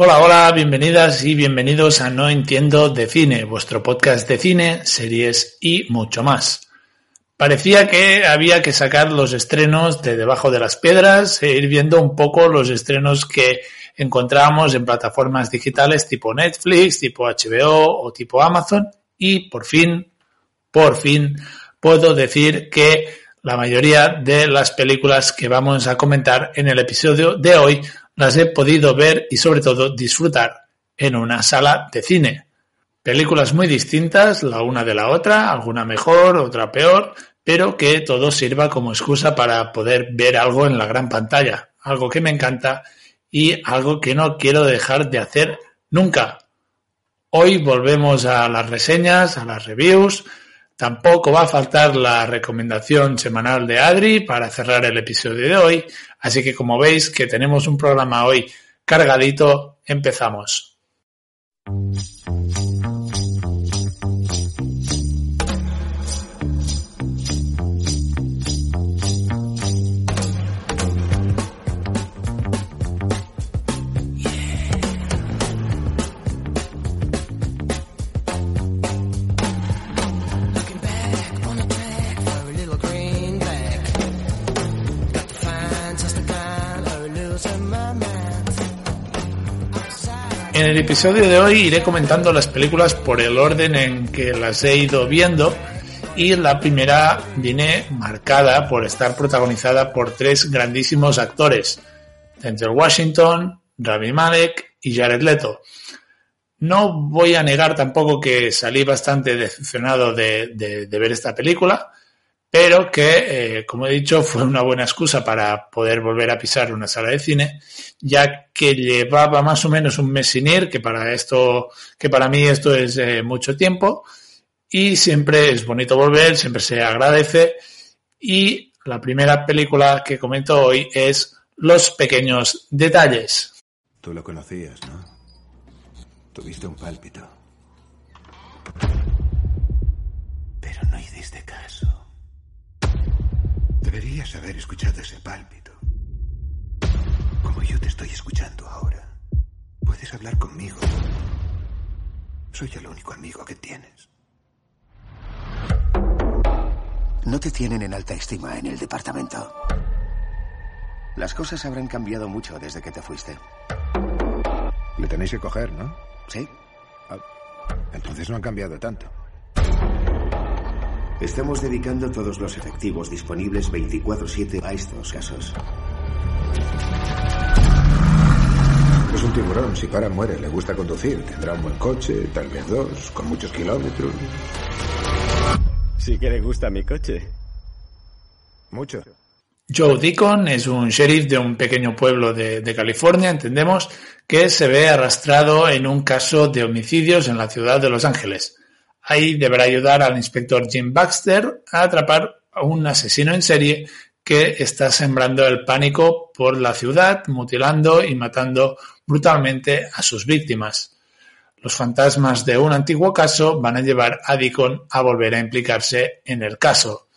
Hola, hola, bienvenidas y bienvenidos a No Entiendo de Cine, vuestro podcast de cine, series y mucho más. Parecía que había que sacar los estrenos de debajo de las piedras e ir viendo un poco los estrenos que encontrábamos en plataformas digitales tipo Netflix, tipo HBO o tipo Amazon y por fin, por fin, puedo decir que la mayoría de las películas que vamos a comentar en el episodio de hoy las he podido ver y sobre todo disfrutar en una sala de cine. Películas muy distintas la una de la otra, alguna mejor, otra peor, pero que todo sirva como excusa para poder ver algo en la gran pantalla, algo que me encanta y algo que no quiero dejar de hacer nunca. Hoy volvemos a las reseñas, a las reviews, Tampoco va a faltar la recomendación semanal de Adri para cerrar el episodio de hoy, así que como veis que tenemos un programa hoy cargadito, empezamos. En el episodio de hoy iré comentando las películas por el orden en que las he ido viendo. Y la primera viene marcada por estar protagonizada por tres grandísimos actores, Denzel Washington, Rami Malek y Jared Leto. No voy a negar tampoco que salí bastante decepcionado de, de ver esta película, pero que, eh, como he dicho, fue una buena excusa para poder volver a pisar una sala de cine, ya que llevaba más o menos un mes sin ir, que para esto, que para mí esto es eh, mucho tiempo, y siempre es bonito volver, siempre se agradece, y la primera película que comento hoy es Los pequeños detalles. Tú lo conocías, ¿no? Tuviste un pálpito. Pero no hiciste caso. Deberías haber escuchado ese pálpito. Como yo te estoy escuchando ahora. Puedes hablar conmigo. Soy el único amigo que tienes. No te tienen en alta estima en el departamento. Las cosas habrán cambiado mucho desde que te fuiste. Le tenéis que coger, ¿no? ¿Sí? Ah, entonces no han cambiado tanto. Estamos dedicando todos los efectivos disponibles 24/7 a estos casos. Es un tiburón, si para muere, le gusta conducir, tendrá un buen coche, tal vez dos, con muchos kilómetros. Sí que le gusta mi coche. Mucho. Joe Deacon es un sheriff de un pequeño pueblo de, de, California, entendemos, que se ve arrastrado en un caso de homicidios en la ciudad de Los Ángeles. Ahí deberá ayudar al inspector Jim Baxter a atrapar a un asesino en serie que está sembrando el pánico por la ciudad, mutilando y matando brutalmente a sus víctimas. Los fantasmas de un antiguo caso van a llevar a Deacon a volver a implicarse en el caso.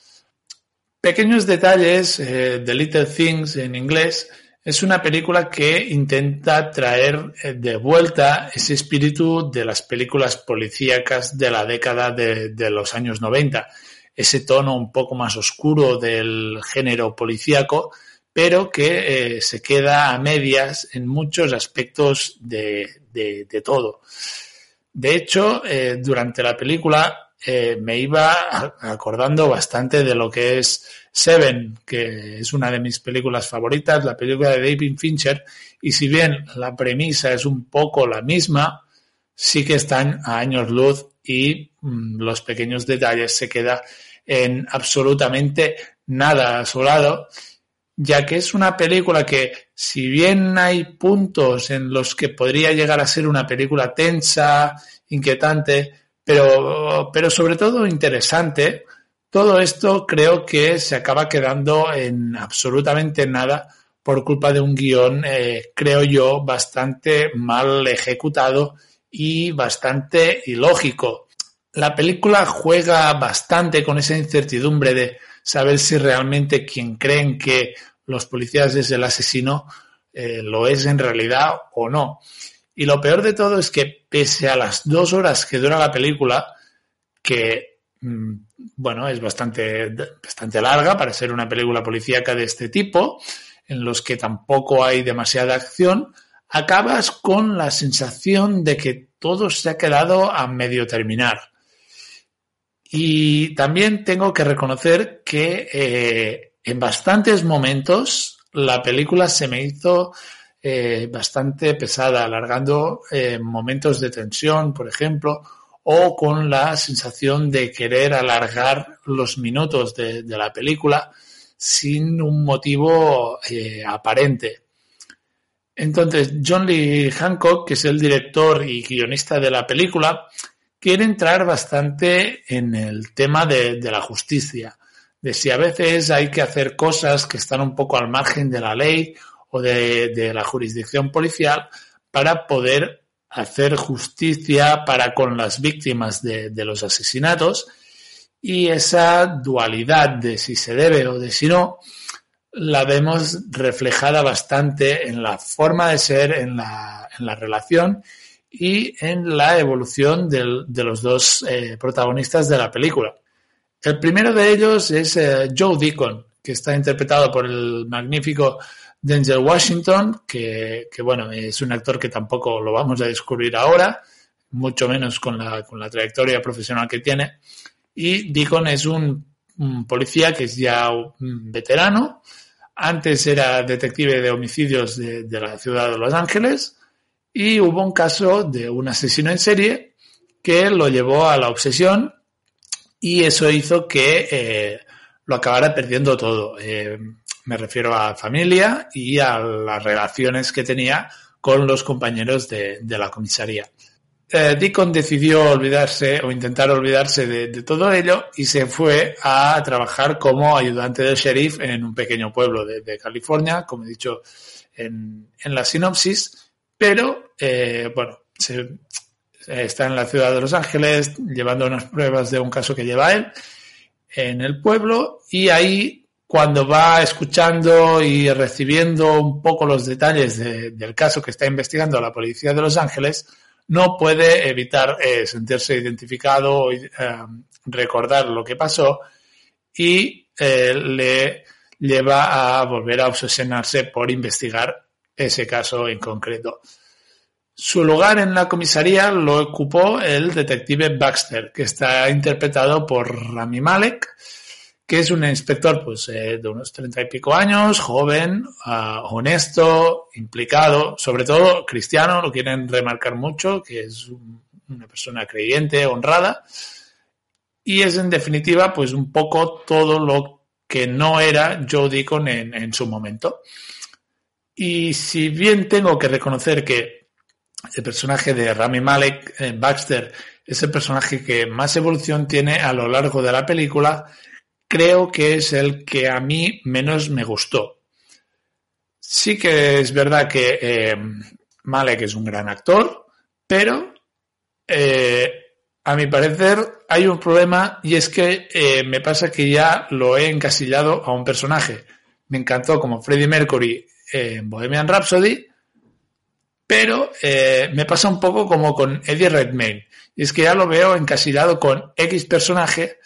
Pequeños detalles, eh, Little Things en inglés, es una película que intenta traer eh, de vuelta ese espíritu de las películas policíacas de la década de, los años 90. Ese tono un poco más oscuro del género policíaco, pero que eh, se queda a medias en muchos aspectos de todo. De hecho, eh, durante la película eh, me iba acordando bastante de lo que es Seven, que es una de mis películas favoritas, la película de David Fincher, y si bien la premisa es un poco la misma, sí que están a años luz y mmm, los pequeños detalles se queda en absolutamente nada a su lado, ya que es una película que, si bien hay puntos en los que podría llegar a ser una película tensa, inquietante, pero, pero sobre todo interesante, todo esto creo que se acaba quedando en absolutamente nada por culpa de un guion, eh, creo yo, bastante mal ejecutado y bastante ilógico. La película juega bastante con esa incertidumbre de saber si realmente quien creen que los policías es el asesino eh, lo es en realidad o no. Y lo peor de todo es que pese a las dos horas que dura la película, que mm, bueno, es bastante, bastante larga para ser una película policíaca de este tipo, en los que tampoco hay demasiada acción, acabas con la sensación de que todo se ha quedado a medio terminar. Y también tengo que reconocer que eh, en bastantes momentos la película se me hizo eh, bastante pesada, alargando eh, momentos de tensión, por ejemplo, o con la sensación de querer alargar los minutos de, la película sin un motivo eh, aparente. Entonces, John Lee Hancock, que es el director y guionista de la película, quiere entrar bastante en el tema de, de la justicia, de si a veces hay que hacer cosas que están un poco al margen de la ley o de, la jurisdicción policial para poder hacer justicia para con las víctimas de, de, los asesinatos y esa dualidad de si se debe o de si no la vemos reflejada bastante en la forma de ser, en la, en la relación y en la evolución del, de los dos eh, protagonistas de la película. El primero de ellos es eh, Joe Deacon, que está interpretado por el magnífico Denzel Washington, que, bueno, es un actor que tampoco lo vamos a descubrir ahora, mucho menos con la, con la trayectoria profesional que tiene. Y Deacon es un, policía que es ya un veterano. Antes era detective de homicidios de, la ciudad de Los Ángeles y hubo un caso de un asesino en serie que lo llevó a la obsesión y eso hizo que eh, lo acabara perdiendo todo. Eh, me refiero a familia y a las relaciones que tenía con los compañeros de, la comisaría. Eh, Deacon decidió olvidarse o intentar olvidarse de, todo ello y se fue a trabajar como ayudante del sheriff en un pequeño pueblo de, California, como he dicho en, la sinopsis, pero eh, bueno, está en la ciudad de Los Ángeles llevando unas pruebas de un caso que lleva él en el pueblo y ahí cuando va escuchando y recibiendo un poco los detalles del caso que está investigando la policía de Los Ángeles, no puede evitar eh, sentirse identificado eh, recordar lo que pasó y eh, le lleva a volver a obsesionarse por investigar ese caso en concreto. Su lugar en la comisaría lo ocupó el detective Baxter, que está interpretado por Rami Malek, que es un inspector pues, eh, de unos treinta y pico años, joven, ah, honesto, implicado, sobre todo cristiano, lo quieren remarcar mucho, que es una persona creyente, honrada, y es en definitiva pues un poco todo lo que no era Joe Deacon en, su momento. Y si bien tengo que reconocer que el personaje de Rami Malek, Baxter, es el personaje que más evolución tiene a lo largo de la película, creo que es el que a mí menos me gustó. Sí que es verdad que eh, Malek es un gran actor, pero eh, a mi parecer hay un problema y es que eh, me pasa que ya lo he encasillado a un personaje. Me encantó como Freddie Mercury en Bohemian Rhapsody, pero me pasa un poco como con Eddie Redmayne. Y es que ya lo veo encasillado con X personaje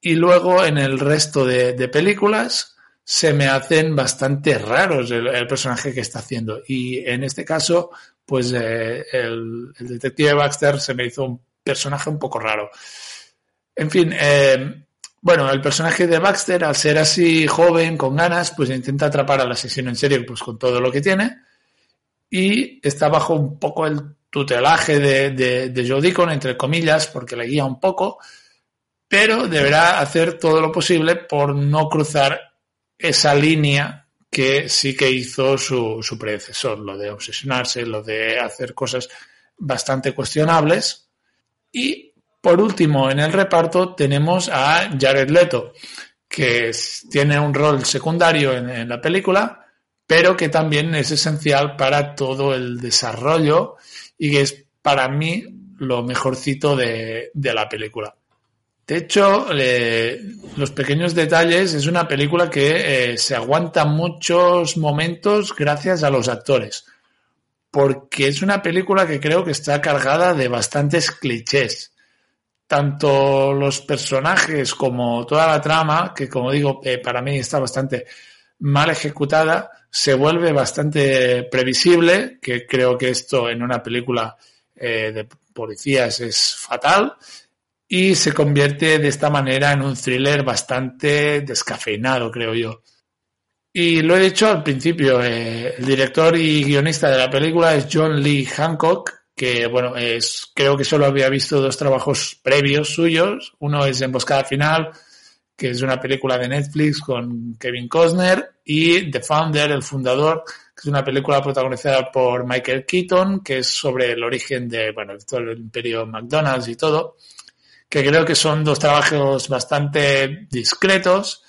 y luego en el resto de, películas se me hacen bastante raros el, personaje que está haciendo. Y en este caso, pues eh, el, detective Baxter se me hizo un personaje un poco raro. En fin, eh, bueno, el personaje de Baxter, al ser así joven, con ganas, pues intenta atrapar al asesino en serie pues con todo lo que tiene. Y está bajo un poco el tutelaje de, de, de Joe entre comillas, porque le guía un poco pero deberá hacer todo lo posible por no cruzar esa línea que sí que hizo su, su predecesor, lo de obsesionarse, lo de hacer cosas bastante cuestionables. Y por último, en el reparto tenemos a Jared Leto, que tiene un rol secundario en, la película, pero que también es esencial para todo el desarrollo y que es para mí lo mejorcito de, de la película. De hecho, Los pequeños detalles es una película que eh, se aguanta muchos momentos gracias a los actores, porque es una película que creo que está cargada de bastantes clichés. Tanto los personajes como toda la trama, que como digo, eh, para mí está bastante mal ejecutada, se vuelve bastante previsible, que creo que esto en una película eh, de policías es fatal y se convierte de esta manera en un thriller bastante descafeinado, creo yo. Y lo he dicho al principio, eh, el director y guionista de la película es John Lee Hancock, que bueno, es, creo que solo había visto dos trabajos previos suyos. Uno es Emboscada Final, que es una película de Netflix con Kevin Costner, y The Founder, el fundador, que es una película protagonizada por Michael Keaton, que es sobre el origen de, bueno, todo el imperio McDonald's y todo que creo que son dos trabajos bastante discretos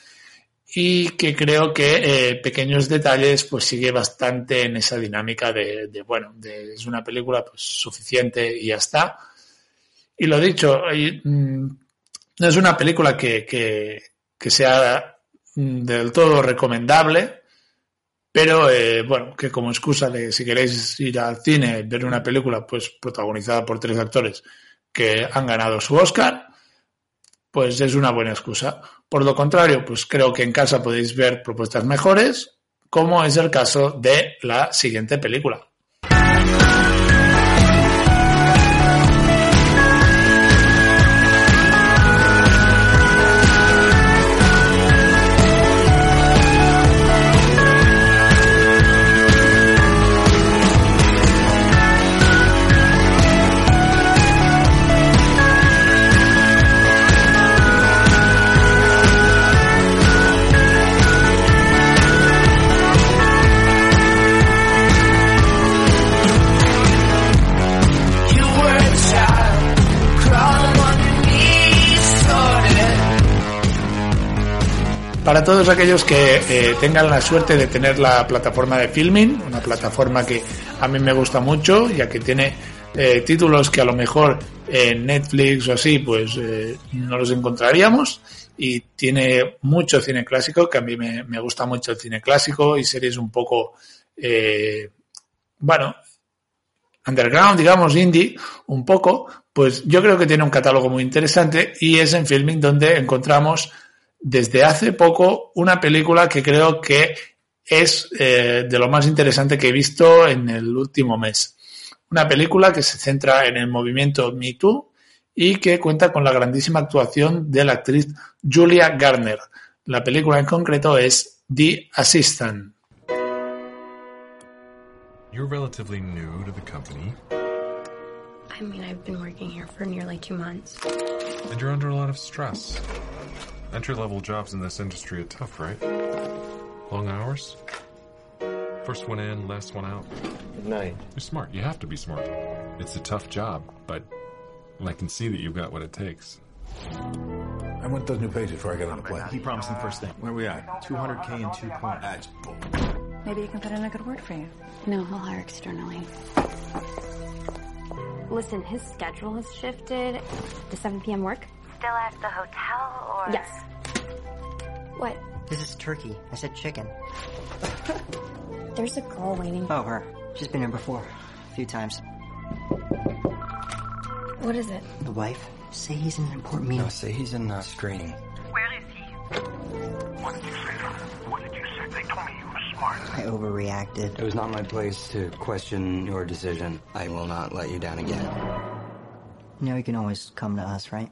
y que creo que eh, pequeños detalles pues sigue bastante en esa dinámica de, bueno, de, es una película pues suficiente y ya está. Y lo dicho, mm, no es una película que, que, sea mm, del todo recomendable, pero eh, bueno, que como excusa de si queréis ir al cine, ver una película pues protagonizada por tres actores que han ganado su Oscar, pues es una buena excusa. Por lo contrario, pues creo que en casa podéis ver propuestas mejores, como es el caso de la siguiente película. Para todos aquellos que eh, tengan la suerte de tener la plataforma de Filming, una plataforma que a mí me gusta mucho, ya que tiene eh, títulos que a lo mejor en Netflix o así, pues eh, no los encontraríamos. Y tiene mucho cine clásico, que a mí me, gusta mucho el cine clásico y series un poco, bueno, underground, digamos, indie, un poco, pues yo creo que tiene un catálogo muy interesante y es en Filming donde encontramos desde hace poco una película que creo que es eh, de lo más interesante que he visto en el último mes. Una película que se centra en el movimiento Me Too y que cuenta con la grandísima actuación de la actriz Julia Garner. La película en concreto es The Assistant. You're relatively new to the company. I mean, I've been working here for nearly two months. And you're under a lot of stress. Entry level jobs in this industry are tough, right? Long hours? First one in, last one out. Good night. You're smart. You have to be smart. It's a tough job, but I can see that you've got what it takes. I want those new pages before I get on the plane. He promised them first thing. Where are we at? 200k in two points. That's bull. Maybe you can put in a good word for you. No, he'll hire externally. Listen, his schedule has shifted. Does 7 p.m. work? Still at the hotel or? Yes. What? This is turkey. I said chicken. There's a girl waiting. Oh, her. She's been here before. A few times. What is it? The wife. Say he's in an important meeting. No, say he's in uh, screening. Where is he? What did you say, What did you say? They told me you were smart. I overreacted. It was not my place to question your decision. I will not let you down again. You know you can always come to us, right?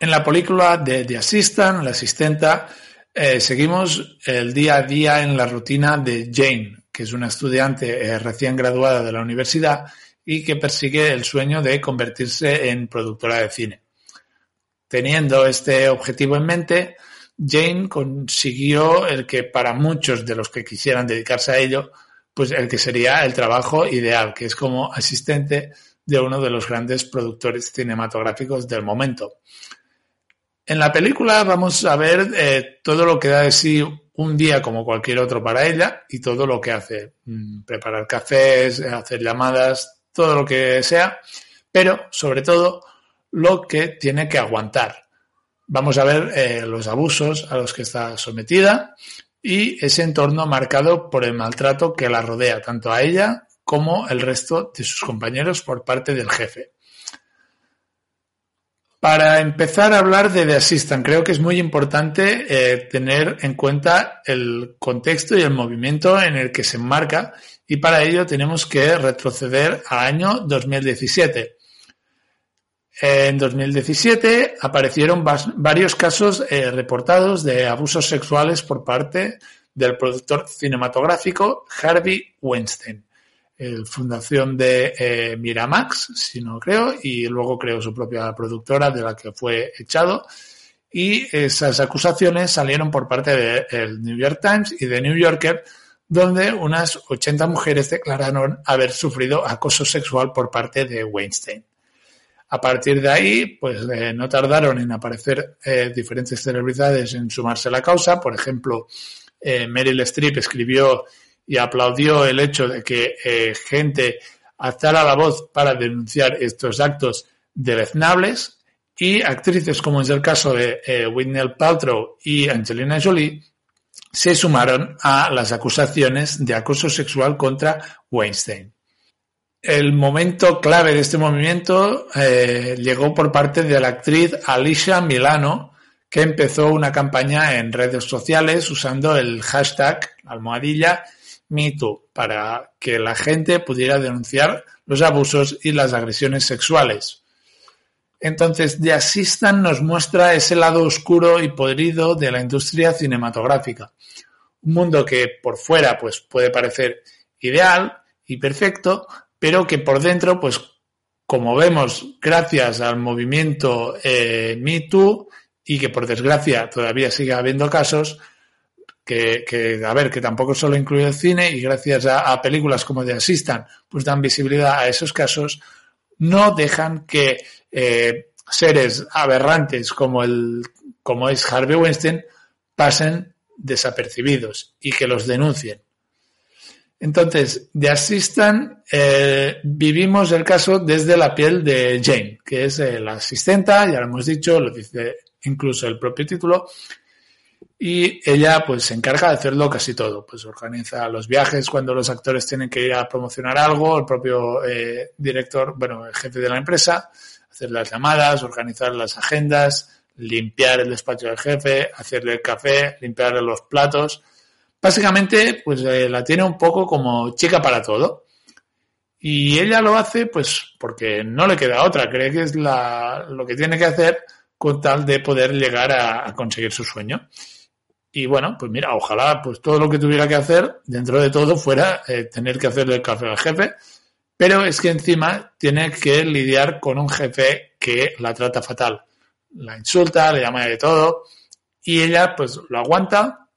En la película de The Assistant, la asistenta, eh, seguimos el día a día en la rutina de Jane, que es una estudiante eh, recién graduada de la universidad y que persigue el sueño de convertirse en productora de cine. Teniendo este objetivo en mente, Jane consiguió el que para muchos de los que quisieran dedicarse a ello, pues el que sería el trabajo ideal, que es como asistente de uno de los grandes productores cinematográficos del momento. En la película vamos a ver eh, todo lo que da de sí un día como cualquier otro para ella y todo lo que hace, mm, preparar cafés, hacer llamadas, todo lo que sea, pero sobre todo lo que tiene que aguantar. Vamos a ver eh, los abusos a los que está sometida y ese entorno marcado por el maltrato que la rodea, tanto a ella como el resto de sus compañeros por parte del jefe. Para empezar a hablar de The Assistant, creo que es muy importante eh, tener en cuenta el contexto y el movimiento en el que se enmarca y para ello tenemos que retroceder al año 2017. En 2017 aparecieron varios casos eh, reportados de abusos sexuales por parte del productor cinematográfico Harvey Weinstein, el fundación de eh, Miramax, si no creo, y luego creó su propia productora de la que fue echado. Y esas acusaciones salieron por parte del New York Times y de New Yorker, donde unas 80 mujeres declararon haber sufrido acoso sexual por parte de Weinstein. A partir de ahí, pues eh, no tardaron en aparecer eh, diferentes celebridades en sumarse a la causa. Por ejemplo, eh, Meryl Streep escribió y aplaudió el hecho de que gente alzara la voz para denunciar estos actos deleznables y actrices como es el caso de Whitney Paltrow y Angelina Jolie se sumaron a las acusaciones de acoso sexual contra Weinstein. El momento clave de este movimiento eh, llegó por parte de la actriz Alicia Milano, que empezó una campaña en redes sociales usando el hashtag almohadilla MeToo para que la gente pudiera denunciar los abusos y las agresiones sexuales. Entonces, The Assistant nos muestra ese lado oscuro y podrido de la industria cinematográfica. Un mundo que por fuera pues, puede parecer ideal y perfecto, pero que por dentro, pues como vemos, gracias al movimiento eh, Me Too, y que por desgracia todavía sigue habiendo casos, que, a ver, que tampoco solo incluye el cine, y gracias a, películas como The Assistant, pues dan visibilidad a esos casos, no dejan que eh, seres aberrantes como el como es Harvey Weinstein pasen desapercibidos y que los denuncien. Entonces, de Assistant eh, vivimos el caso desde la piel de Jane, que es eh, la asistenta, ya lo hemos dicho, lo dice incluso el propio título, y ella pues se encarga de hacerlo casi todo, pues organiza los viajes cuando los actores tienen que ir a promocionar algo, el propio eh, director, bueno, el jefe de la empresa, hacer las llamadas, organizar las agendas, limpiar el despacho del jefe, hacerle el café, limpiarle los platos, Básicamente, pues eh, la tiene un poco como chica para todo. Y ella lo hace, pues, porque no le queda otra. Cree que es la, lo que tiene que hacer con tal de poder llegar a, conseguir su sueño. Y bueno, pues mira, ojalá pues todo lo que tuviera que hacer dentro de todo fuera eh, tener que hacerle el café al jefe, pero es que encima tiene que lidiar con un jefe que la trata fatal. La insulta, le llama de todo y ella pues lo aguanta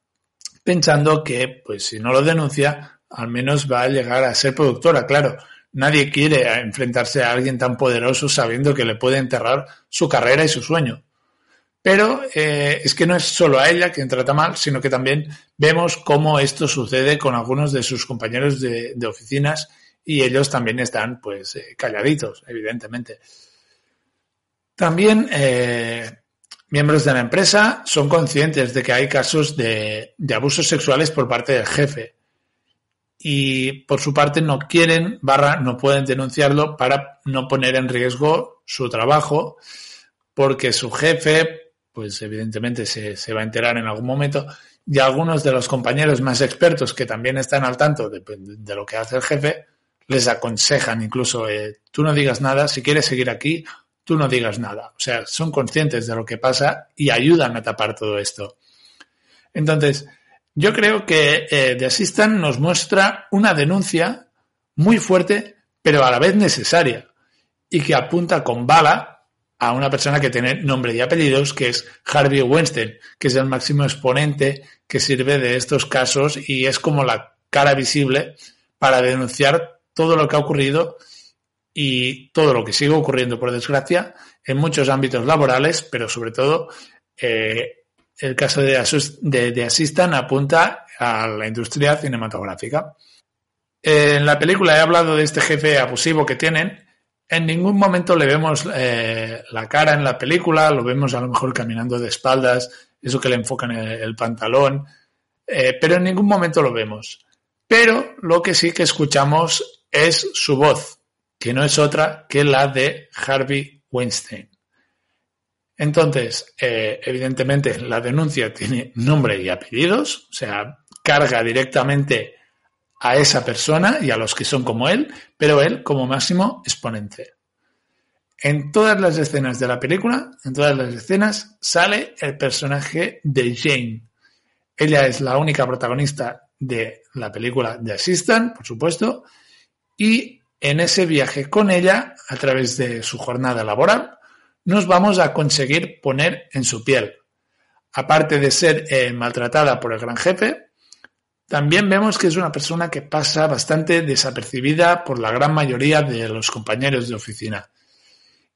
pensando que, pues si no lo denuncia, al menos va a llegar a ser productora. Claro, nadie quiere enfrentarse a alguien tan poderoso sabiendo que le puede enterrar su carrera y su sueño. Pero eh, es que no es solo a ella quien trata mal, sino que también vemos cómo esto sucede con algunos de sus compañeros de, oficinas y ellos también están pues eh, calladitos, evidentemente. También eh, miembros de la empresa son conscientes de que hay casos de, abusos sexuales por parte del jefe y por su parte no quieren, barra, no pueden denunciarlo para no poner en riesgo su trabajo porque su jefe, pues evidentemente se, va a enterar en algún momento y algunos de los compañeros más expertos que también están al tanto de, lo que hace el jefe les aconsejan incluso, eh, tú no digas nada, si quieres seguir aquí, tú no digas nada. O sea, son conscientes de lo que pasa y ayudan a tapar todo esto. Entonces, yo creo que eh, The Assistant nos muestra una denuncia muy fuerte, pero a la vez necesaria, y que apunta con bala a una persona que tiene nombre y apellidos, que es Harvey Weinstein, que es el máximo exponente que sirve de estos casos y es como la cara visible para denunciar todo lo que ha ocurrido y todo lo que sigue ocurriendo, por desgracia, en muchos ámbitos laborales, pero sobre todo eh, el caso de, de, apunta a la industria cinematográfica. En la película he hablado de este jefe abusivo que tienen. En ningún momento le vemos eh, la cara en la película, lo vemos a lo mejor caminando de espaldas, eso que le enfocan el, el pantalón, eh, pero en ningún momento lo vemos. Pero lo que sí que escuchamos es su voz, que no es otra que la de Harvey Weinstein. Entonces, eh, evidentemente, la denuncia tiene nombre y apellidos, o sea, carga directamente a esa persona y a los que son como él, pero él como máximo exponente. En todas las escenas de la película, en todas las escenas, sale el personaje de Jane. Ella es la única protagonista de la película de Assistant, por supuesto, y en ese viaje con ella, a través de su jornada laboral, nos vamos a conseguir poner en su piel. Aparte de ser eh, maltratada por el gran jefe, también vemos que es una persona que pasa bastante desapercibida por la gran mayoría de los compañeros de oficina.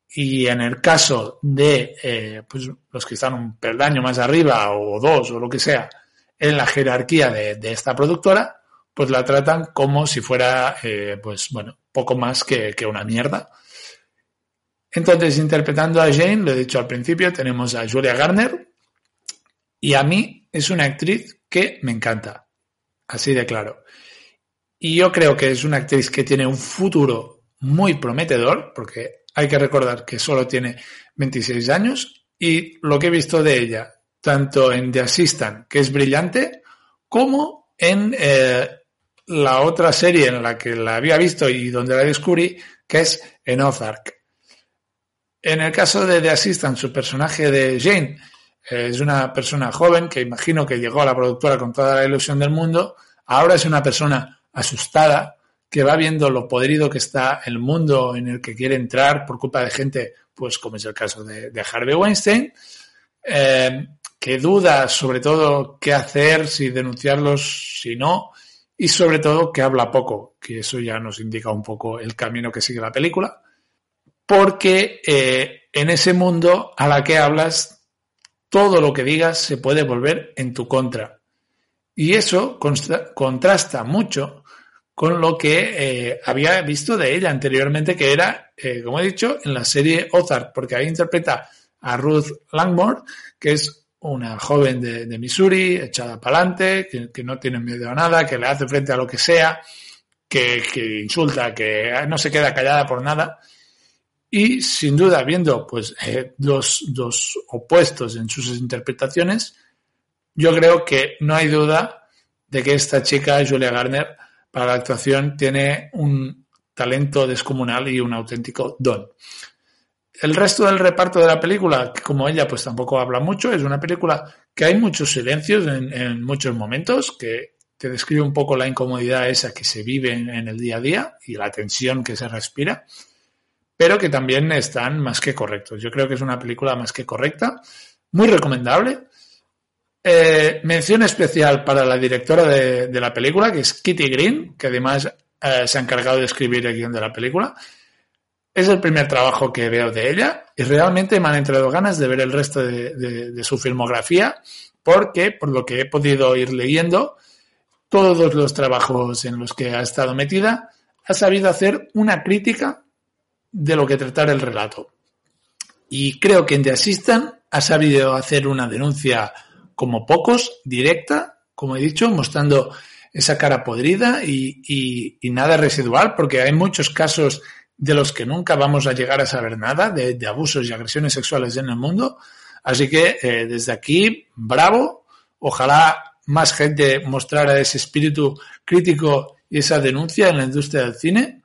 Y en el caso de eh, pues, los que están un peldaño más arriba o dos o lo que sea en la jerarquía de, de esta productora, pues la tratan como si fuera, eh, pues bueno, poco más que, que, una mierda. Entonces, interpretando a Jane, lo he dicho al principio, tenemos a Julia Garner y a mí es una actriz que me encanta. Así de claro. Y yo creo que es una actriz que tiene un futuro muy prometedor, porque hay que recordar que solo tiene 26 años y lo que he visto de ella, tanto en The Assistant, que es brillante, como en eh, la otra serie en la que la había visto y donde la descubrí, que es en Ozark. En el caso de The Assistant, su personaje de Jane es una persona joven que imagino que llegó a la productora con toda la ilusión del mundo. Ahora es una persona asustada que va viendo lo podrido que está el mundo en el que quiere entrar por culpa de gente, pues como es el caso de, de Harvey Weinstein, eh, que duda sobre todo qué hacer, si denunciarlos, si no, y sobre todo que habla poco, que eso ya nos indica un poco el camino que sigue la película, porque eh, en ese mundo a la que hablas todo lo que digas se puede volver en tu contra. Y eso contrasta mucho con lo que eh, había visto de ella anteriormente, que era, eh, como he dicho, en la serie Ozark, porque ahí interpreta a Ruth Langmore, que es una joven de, Missouri, echada para adelante, que, no tiene miedo a nada, que le hace frente a lo que sea, que insulta, que no se queda callada por nada. Y sin duda, viendo pues eh, dos, dos opuestos en sus interpretaciones, yo creo que no hay duda de que esta chica, Julia Garner, para la actuación tiene un talento descomunal y un auténtico don. El resto del reparto de la película, como ella pues tampoco habla mucho, es una película que hay muchos silencios en, muchos momentos, que te describe un poco la incomodidad esa que se vive en el día a día y la tensión que se respira pero que también están más que correctos. Yo creo que es una película más que correcta, muy recomendable. Eh, mención especial para la directora de, la película, que es Kitty Green, que además eh, se ha encargado de escribir el guion de la película. Es el primer trabajo que veo de ella y realmente me han entrado ganas de ver el resto de su filmografía porque, por lo que he podido ir leyendo, todos los trabajos en los que ha estado metida, ha sabido hacer una crítica de lo que tratar el relato. Y creo que en The Assistant ha sabido hacer una denuncia como pocos, directa, como he dicho, mostrando esa cara podrida y, y, nada residual, porque hay muchos casos de los que nunca vamos a llegar a saber nada, de, de abusos y agresiones sexuales en el mundo. Así que eh, desde aquí, bravo, ojalá más gente mostrara ese espíritu crítico y esa denuncia en la industria del cine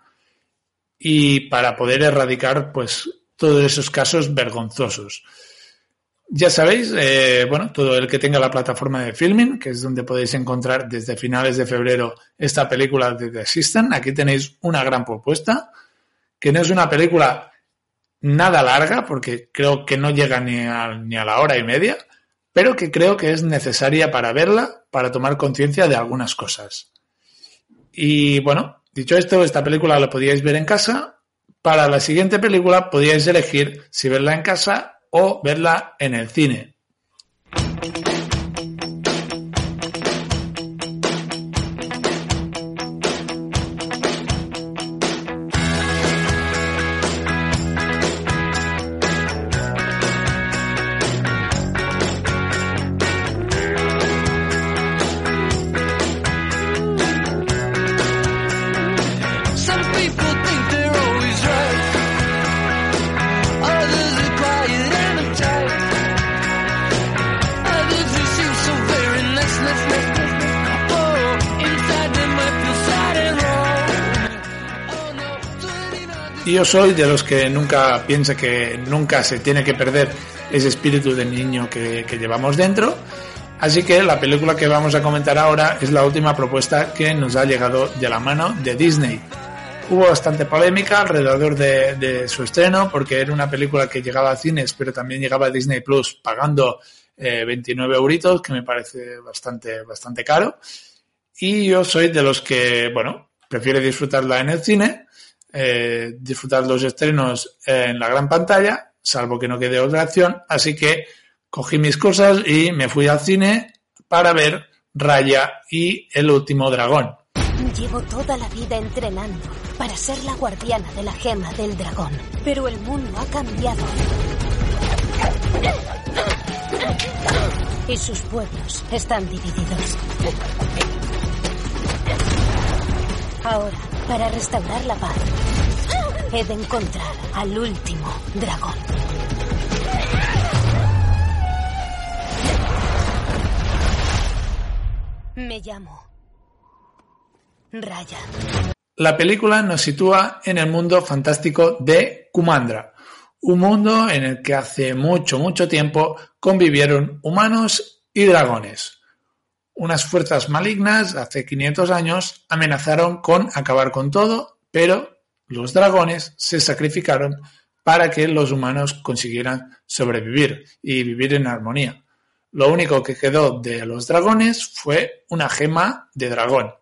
y para poder erradicar pues todos esos casos vergonzosos. Ya sabéis, eh, bueno, todo el que tenga la plataforma de filming, que es donde podéis encontrar desde finales de febrero esta película de The Assistant, aquí tenéis una gran propuesta, que no es una película nada larga, porque creo que no llega ni a, ni a la hora y media, pero que creo que es necesaria para verla, para tomar conciencia de algunas cosas. Y bueno, dicho esto, esta película la podíais ver en casa. Para la siguiente película podíais elegir si verla en casa o verla en el cine. Yo soy de los que nunca piensa que nunca se tiene que perder ese espíritu de niño que, llevamos dentro. Así que la película que vamos a comentar ahora es la última propuesta que nos ha llegado de la mano de Disney. Hubo bastante polémica alrededor de, de su estreno porque era una película que llegaba a cines pero también llegaba a Disney Plus pagando eh, 29 euritos que me parece bastante, bastante caro. Y yo soy de los que, bueno, prefiere disfrutarla en el cine, eh, disfrutar los estrenos en la gran pantalla, salvo que no quede otra acción. Así que cogí mis cosas y me fui al cine para ver Raya y el último dragón. Llevo toda la vida entrenando para ser la guardiana de la gema del dragón, pero el mundo ha cambiado. Y sus pueblos están divididos. Ahora, para restaurar la paz, he de encontrar al último dragón. Me llamo Raya. La película nos sitúa en el mundo fantástico de Kumandra, un mundo en el que hace mucho, mucho tiempo convivieron humanos y dragones. Unas fuerzas malignas hace 500 años amenazaron con acabar con todo, pero los dragones se sacrificaron para que los humanos consiguieran sobrevivir y vivir en armonía. Lo único que quedó de los dragones fue una gema de dragón,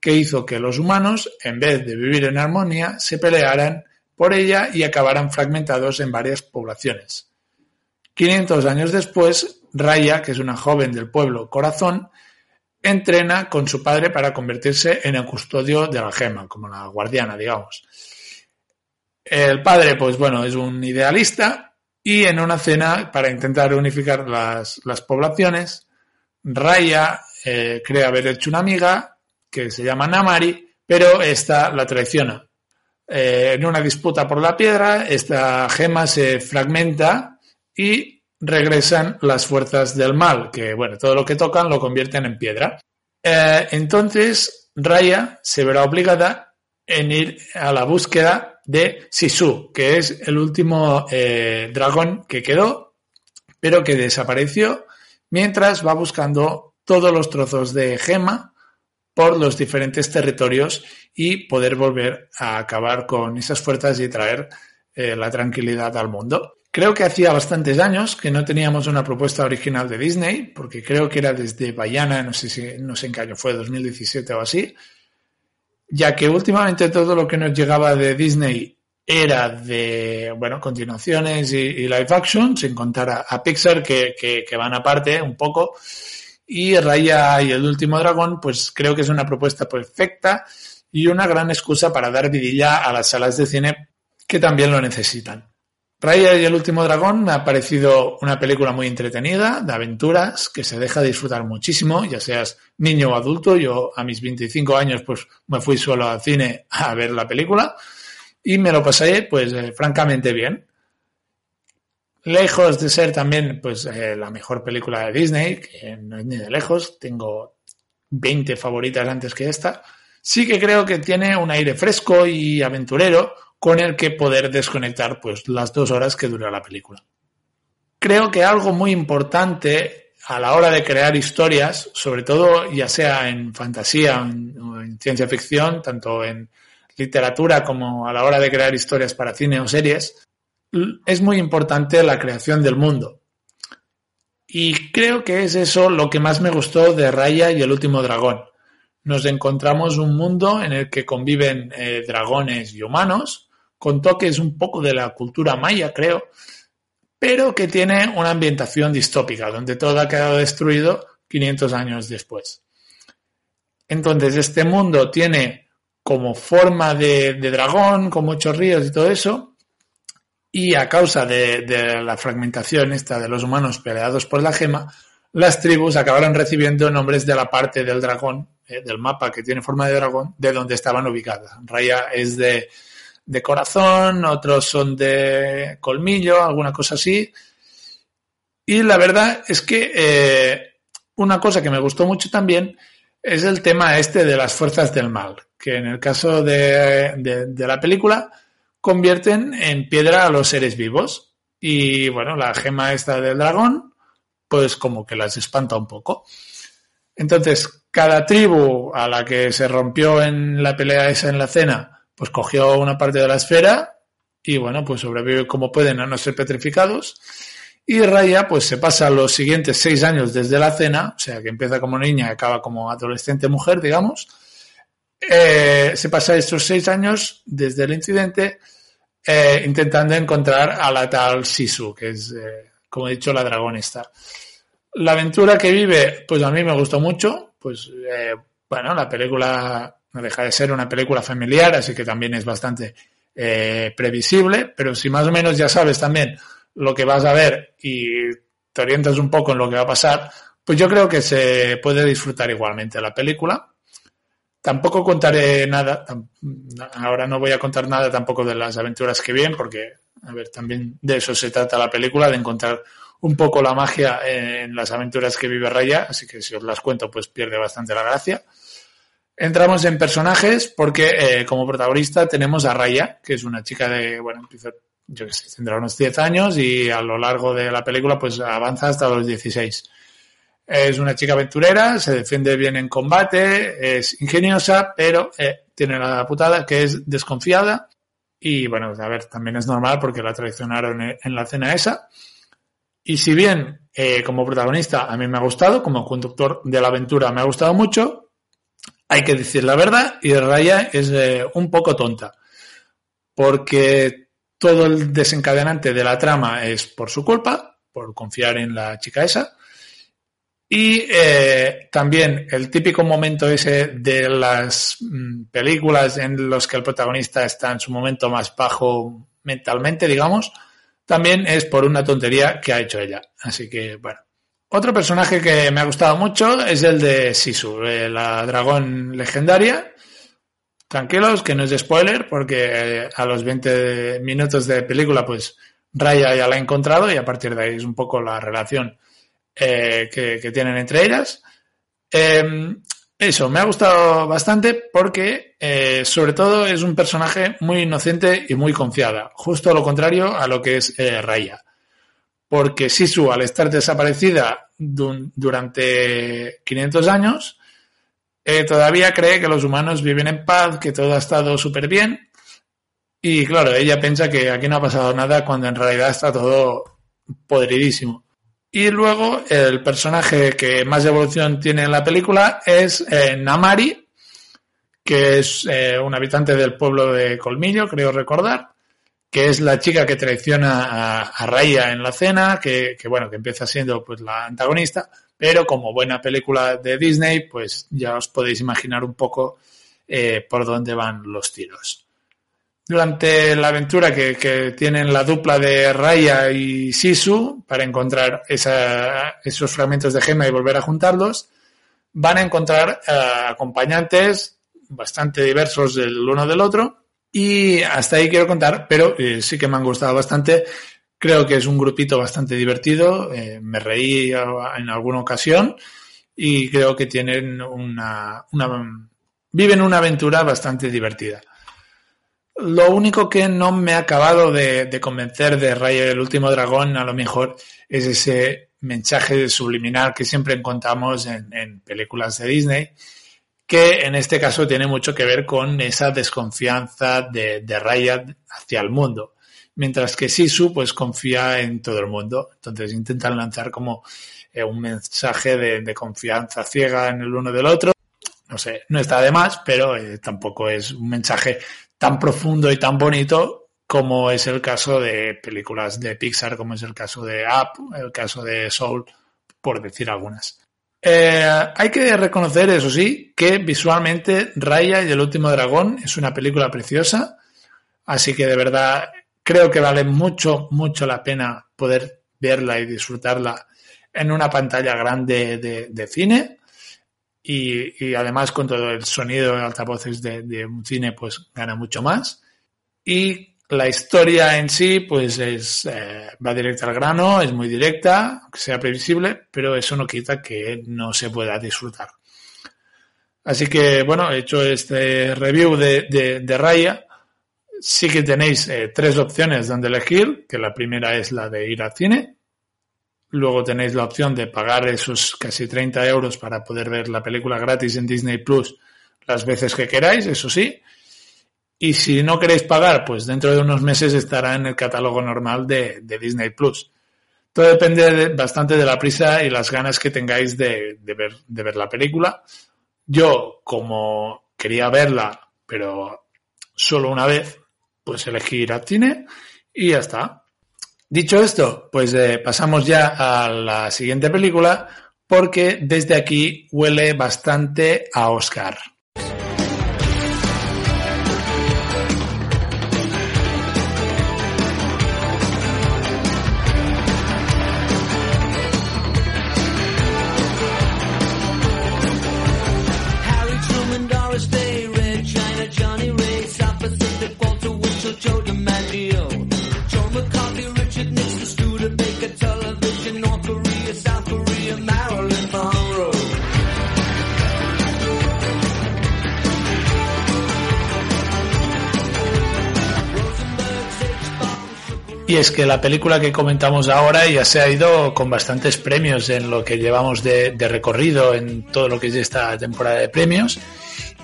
que hizo que los humanos, en vez de vivir en armonía, se pelearan por ella y acabaran fragmentados en varias poblaciones. 500 años después, Raya, que es una joven del pueblo Corazón, entrena con su padre para convertirse en el custodio de la gema, como la guardiana, digamos. El padre, pues bueno, es un idealista y en una cena para intentar unificar las, las poblaciones, Raya eh, cree haber hecho una amiga que se llama Namari, pero esta la traiciona. Eh, en una disputa por la piedra, esta gema se fragmenta y regresan las fuerzas del mal, que bueno, todo lo que tocan lo convierten en piedra. Eh, entonces, Raya se verá obligada en ir a la búsqueda de Sisu, que es el último eh, dragón que quedó, pero que desapareció, mientras va buscando todos los trozos de gema por los diferentes territorios y poder volver a acabar con esas fuerzas y traer eh, la tranquilidad al mundo. Creo que hacía bastantes años que no teníamos una propuesta original de Disney, porque creo que era desde Bayana, no sé si no sé en qué año fue, 2017 o así, ya que últimamente todo lo que nos llegaba de Disney era de, bueno, continuaciones y, live action, sin contar a, Pixar, que, que, que, van aparte un poco. Y Raya y el último dragón, pues creo que es una propuesta perfecta y una gran excusa para dar vidilla a las salas de cine que también lo necesitan. Raya y el último dragón me ha parecido una película muy entretenida, de aventuras, que se deja disfrutar muchísimo, ya seas niño o adulto. Yo a mis 25 años pues me fui solo al cine a ver la película y me lo pasé pues eh, francamente bien. Lejos de ser también pues eh, la mejor película de Disney, que no es ni de lejos, tengo 20 favoritas antes que esta, sí que creo que tiene un aire fresco y aventurero con el que poder desconectar pues las dos horas que dura la película. Creo que algo muy importante a la hora de crear historias, sobre todo ya sea en fantasía o en, en ciencia ficción, tanto en literatura como a la hora de crear historias para cine o series, es muy importante la creación del mundo. Y creo que es eso lo que más me gustó de Raya y el último dragón. Nos encontramos un mundo en el que conviven eh, dragones y humanos, con toques un poco de la cultura maya, creo, pero que tiene una ambientación distópica, donde todo ha quedado destruido 500 años después. Entonces, este mundo tiene como forma de, dragón, con muchos ríos y todo eso, y a causa de, de, la fragmentación esta de los humanos peleados por la gema, las tribus acabaron recibiendo nombres de la parte del dragón, eh, del mapa que tiene forma de dragón, de donde estaban ubicadas. Raya es de, de corazón, otros son de colmillo, alguna cosa así. Y la verdad es que eh, una cosa que me gustó mucho también es el tema este de las fuerzas del mal, que en el caso de, de, de la película convierten en piedra a los seres vivos. Y bueno, la gema esta del dragón, pues como que las espanta un poco. Entonces, cada tribu a la que se rompió en la pelea esa en la cena, pues cogió una parte de la esfera y bueno, pues sobrevive como pueden a no ser petrificados. Y Raya, pues se pasa los siguientes seis años desde la cena, o sea que empieza como niña y acaba como adolescente mujer, digamos. Eh, se pasa estos seis años desde el incidente eh, intentando encontrar a la tal Sisu, que es, eh, como he dicho, la dragonista. La aventura que vive, pues a mí me gustó mucho. Pues bueno, la película no deja de ser una película familiar, así que también es bastante eh, previsible, pero si más o menos ya sabes también lo que vas a ver y te orientas un poco en lo que va a pasar, pues yo creo que se puede disfrutar igualmente la película. Tampoco contaré nada, ahora no voy a contar nada tampoco de las aventuras que vienen, porque, a ver, también de eso se trata la película, de encontrar un poco la magia en las aventuras que vive Raya, así que si os las cuento, pues pierde bastante la gracia. Entramos en personajes porque eh, como protagonista tenemos a Raya, que es una chica de, bueno, empieza, yo que sé, tendrá unos 10 años y a lo largo de la película pues avanza hasta los 16. Es una chica aventurera, se defiende bien en combate, es ingeniosa, pero eh, tiene la putada que es desconfiada. Y bueno, a ver, también es normal porque la traicionaron en la cena esa. Y si bien eh, como protagonista a mí me ha gustado, como conductor de la aventura me ha gustado mucho, hay que decir la verdad y Raya es eh, un poco tonta. Porque todo el desencadenante de la trama es por su culpa, por confiar en la chica esa. Y eh, también el típico momento ese de las mm, películas en los que el protagonista está en su momento más bajo mentalmente, digamos, también es por una tontería que ha hecho ella. Así que, bueno. Otro personaje que me ha gustado mucho es el de Sisu, eh, la dragón legendaria. Tranquilos, que no es de spoiler, porque eh, a los 20 minutos de película, pues Raya ya la ha encontrado y a partir de ahí es un poco la relación eh, que, tienen entre ellas. Eh, eso, me ha gustado bastante porque, eh, sobre todo, es un personaje muy inocente y muy confiada. Justo lo contrario a lo que es Raya. Porque Sisu, al estar desaparecida durante 500 años, eh, todavía cree que los humanos viven en paz, que todo ha estado súper bien. Y claro, ella piensa que aquí no ha pasado nada cuando en realidad está todo podridísimo. Y luego el personaje que más evolución tiene en la película es eh, Namari, que es eh, un habitante del pueblo de Colmillo, creo recordar, que es la chica que traiciona a, Raya en la cena, que, que, bueno, que empieza siendo pues la antagonista, pero como buena película de Disney, pues ya os podéis imaginar un poco eh, por dónde van los tiros. Durante la aventura que, que, tienen la dupla de Raya y Sisu para encontrar esa, esos fragmentos de gema y volver a juntarlos, van a encontrar uh, acompañantes bastante diversos del uno del otro y hasta ahí quiero contar, pero eh, sí que me han gustado bastante. Creo que es un grupito bastante divertido, eh, me reí en alguna ocasión y creo que tienen una, viven una aventura bastante divertida. Lo único que no me ha acabado de, convencer de Raya el último dragón, a lo mejor, es ese mensaje subliminal que siempre encontramos en, en, películas de Disney, que en este caso tiene mucho que ver con esa desconfianza de, de Raya hacia el mundo. Mientras que Sisu pues confía en todo el mundo. Entonces intentan lanzar como eh, un mensaje de, de, confianza ciega en el uno del otro. No sé, no está de más, pero eh, tampoco es un mensaje tan profundo y tan bonito como es el caso de películas de Pixar, como es el caso de Up, el caso de Soul, por decir algunas. Eh, hay que reconocer, eso sí, que visualmente Raya y el último dragón es una película preciosa, así que de verdad creo que vale mucho, mucho la pena poder verla y disfrutarla en una pantalla grande de, cine. Y, y, además con todo el sonido de altavoces de, de, un cine pues gana mucho más. Y la historia en sí pues es eh, va directa al grano es muy directa aunque sea previsible pero eso no quita que no se pueda disfrutar. Así que bueno he hecho este review de, de, de Raya. Sí que tenéis eh, tres opciones donde elegir que la primera es la de ir al cine. Luego tenéis la opción de pagar esos casi 30 euros para poder ver la película gratis en Disney Plus las veces que queráis, eso sí. Y si no queréis pagar, pues dentro de unos meses estará en el catálogo normal de, de Disney Plus. Todo depende de, bastante de la prisa y las ganas que tengáis de, de, ver, de ver la película. Yo, como quería verla, pero solo una vez, pues elegí ir al cine y ya está. Dicho esto, pues eh, pasamos ya a la siguiente película porque desde aquí huele bastante a Oscar. Y es que la película que comentamos ahora ya se ha ido con bastantes premios en lo que llevamos de, recorrido en todo lo que es esta temporada de premios.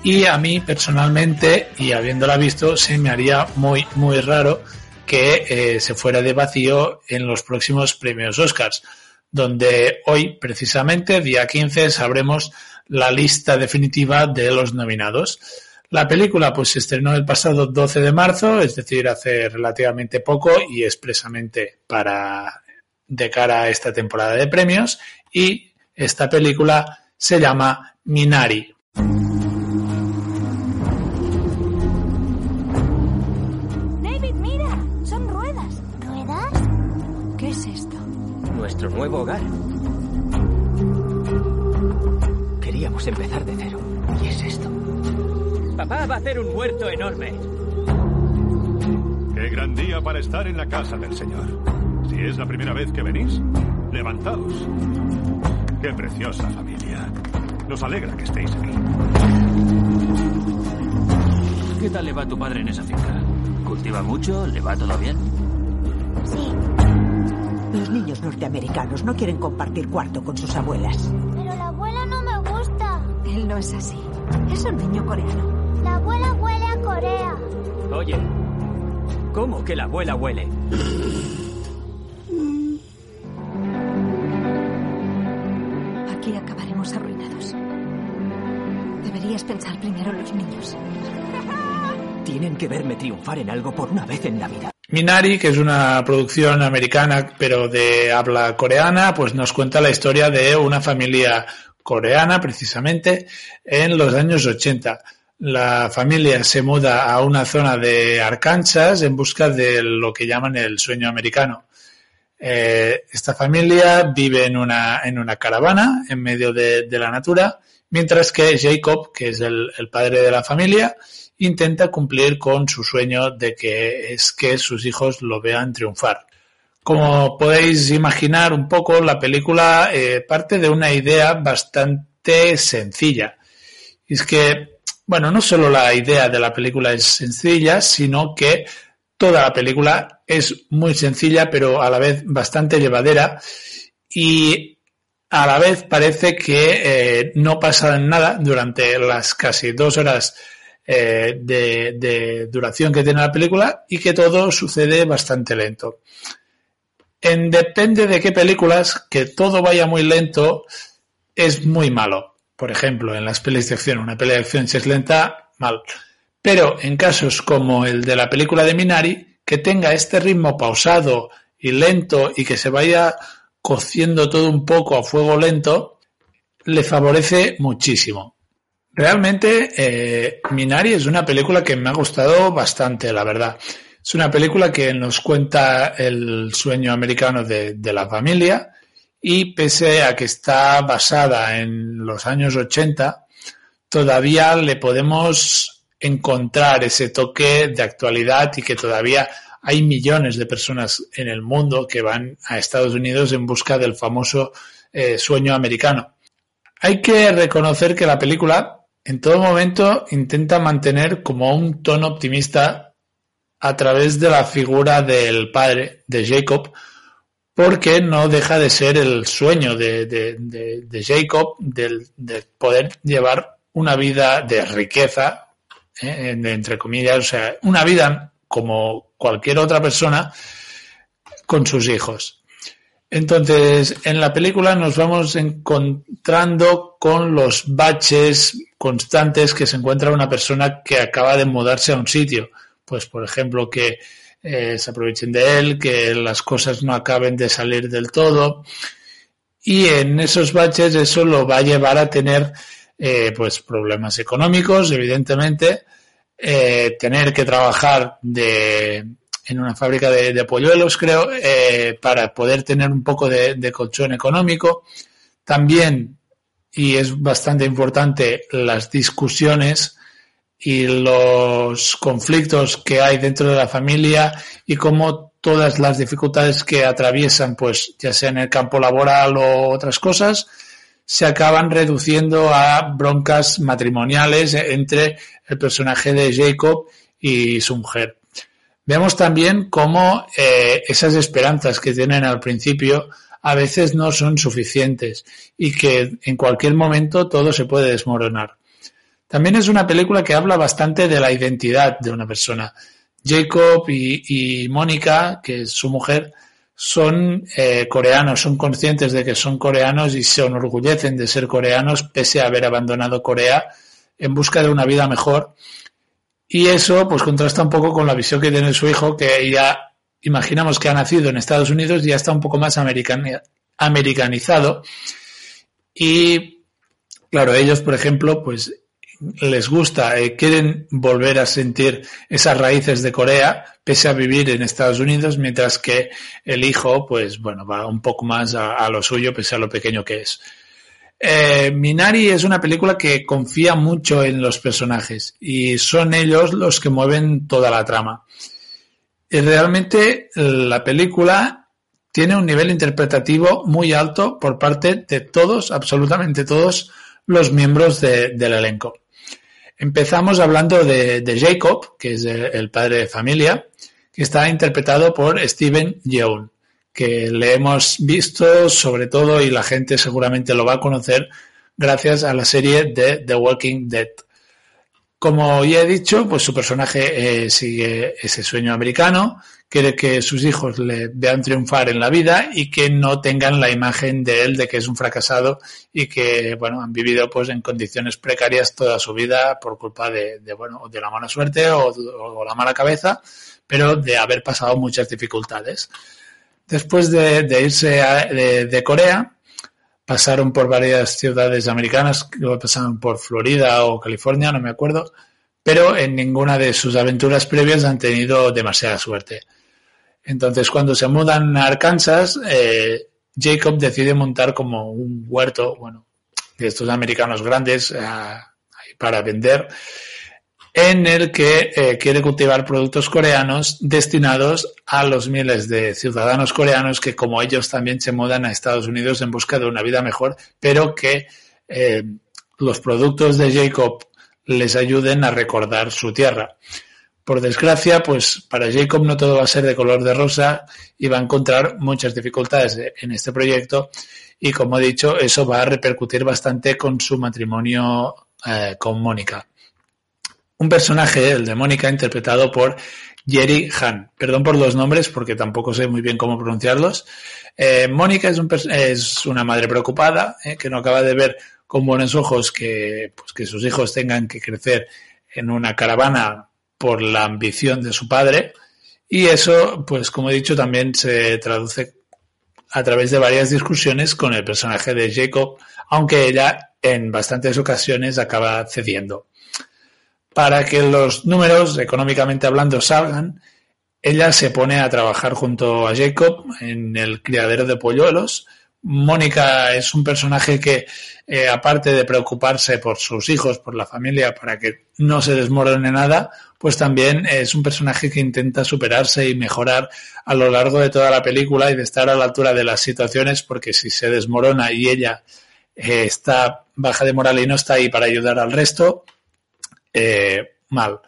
Y a mí personalmente, y habiéndola visto, se me haría muy, muy raro que eh, se fuera de vacío en los próximos premios Oscars, donde hoy, precisamente, día 15, sabremos la lista definitiva de los nominados. La película pues se estrenó el pasado 12 de marzo, es decir, hace relativamente poco y expresamente para de cara a esta temporada de premios y esta película se llama Minari. David, mira, son ruedas. ¿Ruedas? ¿Qué es esto? Nuestro nuevo hogar. Queríamos empezar de cero. Papá va a hacer un huerto enorme. Qué gran día para estar en la casa del Señor. Si es la primera vez que venís, levantaos. Qué preciosa familia. Nos alegra que estéis aquí. ¿Qué tal le va a tu padre en esa finca? ¿Cultiva mucho? ¿Le va todo bien? Sí. Los niños norteamericanos no quieren compartir cuarto con sus abuelas. Pero la abuela no me gusta. Él no es así. Es un niño coreano. La abuela huele a Corea. Oye, ¿cómo que la abuela huele? Aquí acabaremos arruinados. Deberías pensar primero en los niños. Tienen que verme triunfar en algo por una vez en la vida. Minari, que es una producción americana pero de habla coreana, pues nos cuenta la historia de una familia coreana precisamente en los años 80 la familia se muda a una zona de Arkansas en busca de lo que llaman el sueño americano. Eh, esta familia vive en una, en una caravana en medio de, la natura, mientras que Jacob, que es el, padre de la familia, intenta cumplir con su sueño de que es que sus hijos lo vean triunfar. Como podéis imaginar un poco, la película eh, parte de una idea bastante sencilla. Es que bueno, no solo la idea de la película es sencilla, sino que toda la película es muy sencilla, pero a la vez bastante llevadera. Y a la vez parece que eh, no pasa nada durante las casi dos horas eh, de, de duración que tiene la película y que todo sucede bastante lento. En depende de qué películas, que todo vaya muy lento es muy malo. Por ejemplo, en las pelis de acción, una pelea de acción si es lenta, mal. Pero en casos como el de la película de Minari, que tenga este ritmo pausado y lento y que se vaya cociendo todo un poco a fuego lento, le favorece muchísimo. Realmente, eh, Minari es una película que me ha gustado bastante, la verdad. Es una película que nos cuenta el sueño americano de, de la familia y pese a que está basada en los años 80, todavía le podemos encontrar ese toque de actualidad y que todavía hay millones de personas en el mundo que van a Estados Unidos en busca del famoso eh, sueño americano. Hay que reconocer que la película en todo momento intenta mantener como un tono optimista a través de la figura del padre, de Jacob, porque no deja de ser el sueño de, Jacob de, poder llevar una vida de riqueza, eh, entre comillas, o sea, una vida como cualquier otra persona con sus hijos. Entonces, en la película nos vamos encontrando con los baches constantes que se encuentra una persona que acaba de mudarse a un sitio. Pues, por ejemplo, que eh, se aprovechen de él, que las cosas no acaben de salir del todo. Y en esos baches eso lo va a llevar a tener eh, pues problemas económicos, evidentemente, eh, tener que trabajar de, en una fábrica de, de polluelos, creo, para poder tener un poco de, de, colchón económico. También, y es bastante importante, las discusiones y los conflictos que hay dentro de la familia y cómo todas las dificultades que atraviesan, pues ya sea en el campo laboral o otras cosas, se acaban reduciendo a broncas matrimoniales entre el personaje de Jacob y su mujer. Vemos también cómo eh, esas esperanzas que tienen al principio a veces no son suficientes y que en cualquier momento todo se puede desmoronar. También es una película que habla bastante de la identidad de una persona. Jacob y, Mónica, que es su mujer, son eh, coreanos, son conscientes de que son coreanos y se enorgullecen de ser coreanos pese a haber abandonado Corea en busca de una vida mejor y eso pues contrasta un poco con la visión que tiene su hijo, que ya imaginamos que ha nacido en Estados Unidos y ya está un poco más americanizado. Y claro, ellos, por ejemplo, pues les gusta, eh, quieren volver a sentir esas raíces de Corea, pese a vivir en Estados Unidos, mientras que el hijo, pues bueno, va un poco más a, lo suyo, pese a lo pequeño que es. Eh, Minari es una película que confía mucho en los personajes y son ellos los que mueven toda la trama. Y realmente la película tiene un nivel interpretativo muy alto por parte de todos, absolutamente todos los miembros de, del elenco. Empezamos hablando de, Jacob, que es el padre de familia, que está interpretado por Steven Yeun que le hemos visto sobre todo y la gente seguramente lo va a conocer gracias a la serie de The Walking Dead. Como ya he dicho, pues su personaje eh, sigue ese sueño americano, quiere que sus hijos le vean triunfar en la vida y que no tengan la imagen de él de que es un fracasado y que, bueno, han vivido pues en condiciones precarias toda su vida por culpa de, bueno, de la mala suerte o, la mala cabeza, pero de haber pasado muchas dificultades. Después de, irse de, Corea, pasaron por varias ciudades americanas, luego pasaron por Florida o California, no me acuerdo, pero en ninguna de sus aventuras previas han tenido demasiada suerte. Entonces, cuando se mudan a Arkansas, eh, Jacob decide montar como un huerto, bueno, de estos americanos grandes eh, para vender en el que eh, quiere cultivar productos coreanos destinados a los miles de ciudadanos coreanos que como ellos también se mudan a Estados Unidos en busca de una vida mejor, pero que eh, los productos de Jacob les ayuden a recordar su tierra. Por desgracia, pues para Jacob no todo va a ser de color de rosa y va a encontrar muchas dificultades en este proyecto y como he dicho, eso va a repercutir bastante con su matrimonio eh, con Mónica. Un personaje, el de Mónica, interpretado por Jerry Han. Perdón por los nombres porque tampoco sé muy bien cómo pronunciarlos. Eh, Mónica es, un es, una madre preocupada eh, que no acaba de ver con buenos ojos que, pues, que sus hijos tengan que crecer en una caravana por la ambición de su padre. Y eso, pues como he dicho, también se traduce a través de varias discusiones con el personaje de Jacob, aunque ella en bastantes ocasiones acaba cediendo. Para que los números, económicamente hablando, salgan, ella se pone a trabajar junto a Jacob en el criadero de polluelos. Mónica es un personaje que, eh, aparte de preocuparse por sus hijos, por la familia, para que no se desmorone nada, pues también es un personaje que intenta superarse y mejorar a lo largo de toda la película y de estar a la altura de las situaciones, porque si se desmorona y ella eh, está baja de moral y no está ahí para ayudar al resto, eh, mal.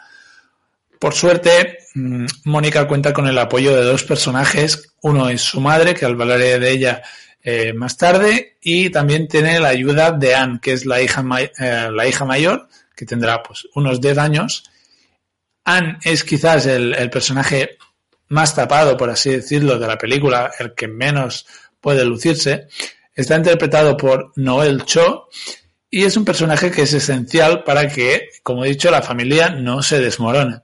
Por suerte, mm, Mónica cuenta con el apoyo de dos personajes. Uno es su madre, que hablaré de ella eh, más tarde, y también tiene la ayuda de Anne, que es la hija, eh, la hija mayor, que tendrá pues, unos 10 años. Anne es quizás el, el, personaje más tapado, por así decirlo, de la película, el que menos puede lucirse. Está interpretado por Noel Cho y es un personaje que es esencial para que, como he dicho, la familia no se desmorone.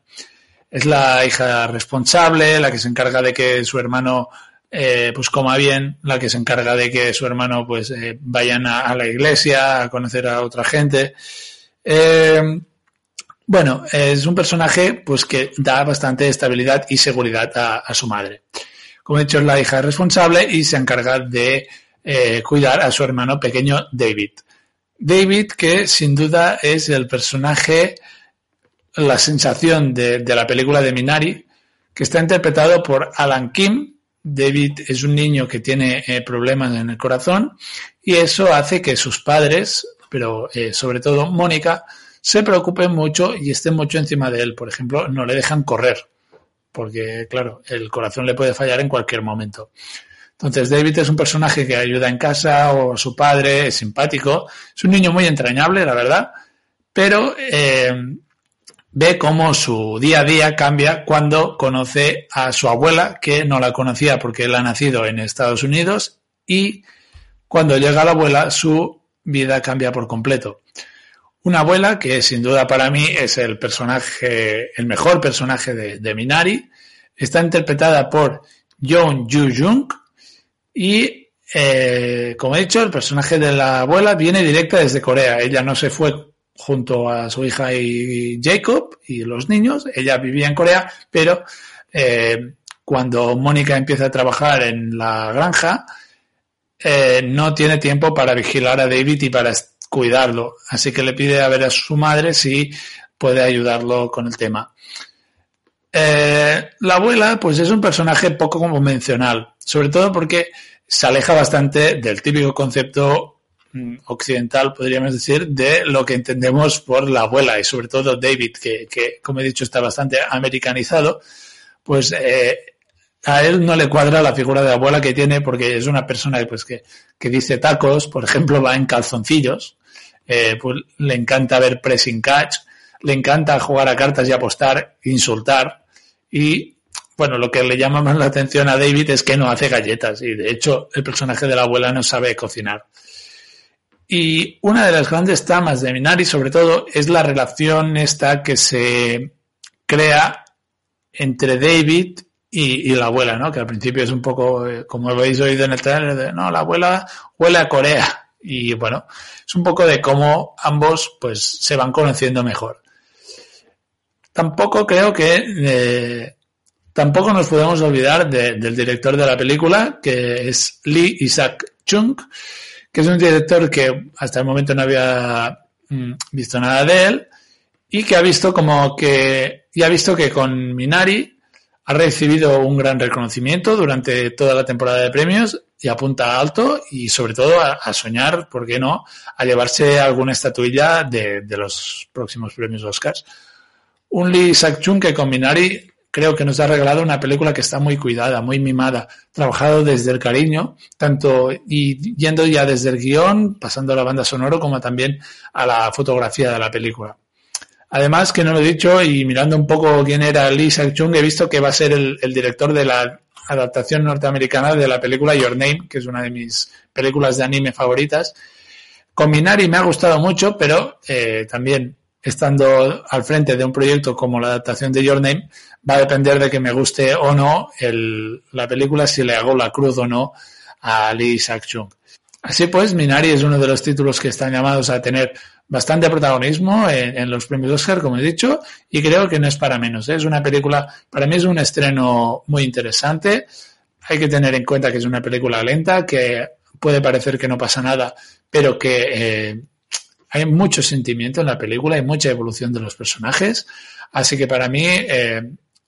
Es la hija responsable, la que se encarga de que su hermano eh, pues coma bien, la que se encarga de que su hermano pues eh, vayan a, la iglesia, a conocer a otra gente. Eh, bueno, es un personaje pues que da bastante estabilidad y seguridad a, a, su madre. Como he dicho, es la hija responsable y se encarga de cuidar a su hermano pequeño David. David, que sin duda es el personaje, la sensación de, de, la película de Minari, que está interpretado por Alan Kim. David es un niño que tiene eh, problemas en el corazón y eso hace que sus padres, pero eh, sobre todo Mónica, se preocupen mucho y estén mucho encima de él. Por ejemplo, no le dejan correr, porque claro, el corazón le puede fallar en cualquier momento. Entonces David es un personaje que ayuda en casa o su padre, es simpático, es un niño muy entrañable, la verdad, pero eh, ve cómo su día a día cambia cuando conoce a su abuela, que no la conocía porque él ha nacido en Estados Unidos, y cuando llega la abuela su vida cambia por completo. Una abuela que sin duda para mí es el personaje, el mejor personaje de, Minari, está interpretada por Yoon Joo Jung, y, eh, como he dicho, el personaje de la abuela viene directa desde Corea. Ella no se fue junto a su hija y Jacob y los niños. Ella vivía en Corea, pero eh, cuando Mónica empieza a trabajar en la granja, eh, no tiene tiempo para vigilar a David y para cuidarlo. Así que le pide a ver a su madre si puede ayudarlo con el tema. Eh, la abuela, pues es un personaje poco convencional, sobre todo porque se aleja bastante del típico concepto mm, occidental, podríamos decir, de lo que entendemos por la abuela y sobre todo David, que, que como he dicho está bastante americanizado, pues eh, a él no le cuadra la figura de abuela que tiene porque es una persona pues, que, que dice tacos, por ejemplo, va en calzoncillos, eh, pues le encanta ver pressing catch, le encanta jugar a cartas y apostar, insultar, y bueno, lo que le llama más la atención a David es que no hace galletas y de hecho el personaje de la abuela no sabe cocinar. Y una de las grandes tramas de Minari sobre todo es la relación esta que se crea entre David y, la abuela, ¿no? Que al principio es un poco, eh, como habéis oído en el trailer, de, no, la abuela huele a Corea. Y bueno, es un poco de cómo ambos pues se van conociendo mejor. Tampoco creo que eh, tampoco nos podemos olvidar de, del director de la película, que es Lee Isaac Chung, que es un director que hasta el momento no había mm, visto nada de él y que ha visto como que y ha visto que con Minari ha recibido un gran reconocimiento durante toda la temporada de premios y apunta alto y sobre todo a, soñar, ¿por qué no?, a llevarse alguna estatuilla de, de los próximos premios Oscars. Un Lee Isaac-Chung que con Minari creo que nos ha regalado una película que está muy cuidada, muy mimada, trabajado desde el cariño, tanto y yendo ya desde el guion, pasando a la banda sonoro, como también a la fotografía de la película. Además, que no lo he dicho, y mirando un poco quién era Lee Isaac-Chung, he visto que va a ser el, el director de la adaptación norteamericana de la película Your Name, que es una de mis películas de anime favoritas. Con Minari me ha gustado mucho, pero eh, también estando al frente de un proyecto como la adaptación de Your Name, va a depender de que me guste o no el, la película, si le hago la cruz o no a Lee Isaac-Chung. Así pues, Minari es uno de los títulos que están llamados a tener bastante protagonismo en, en, los premios Oscar, como he dicho, y creo que no es para menos. ¿eh? Es una película, para mí es un estreno muy interesante. Hay que tener en cuenta que es una película lenta, que puede parecer que no pasa nada, pero que eh, hay mucho sentimiento en la película, hay mucha evolución de los personajes. Así que para mí, eh,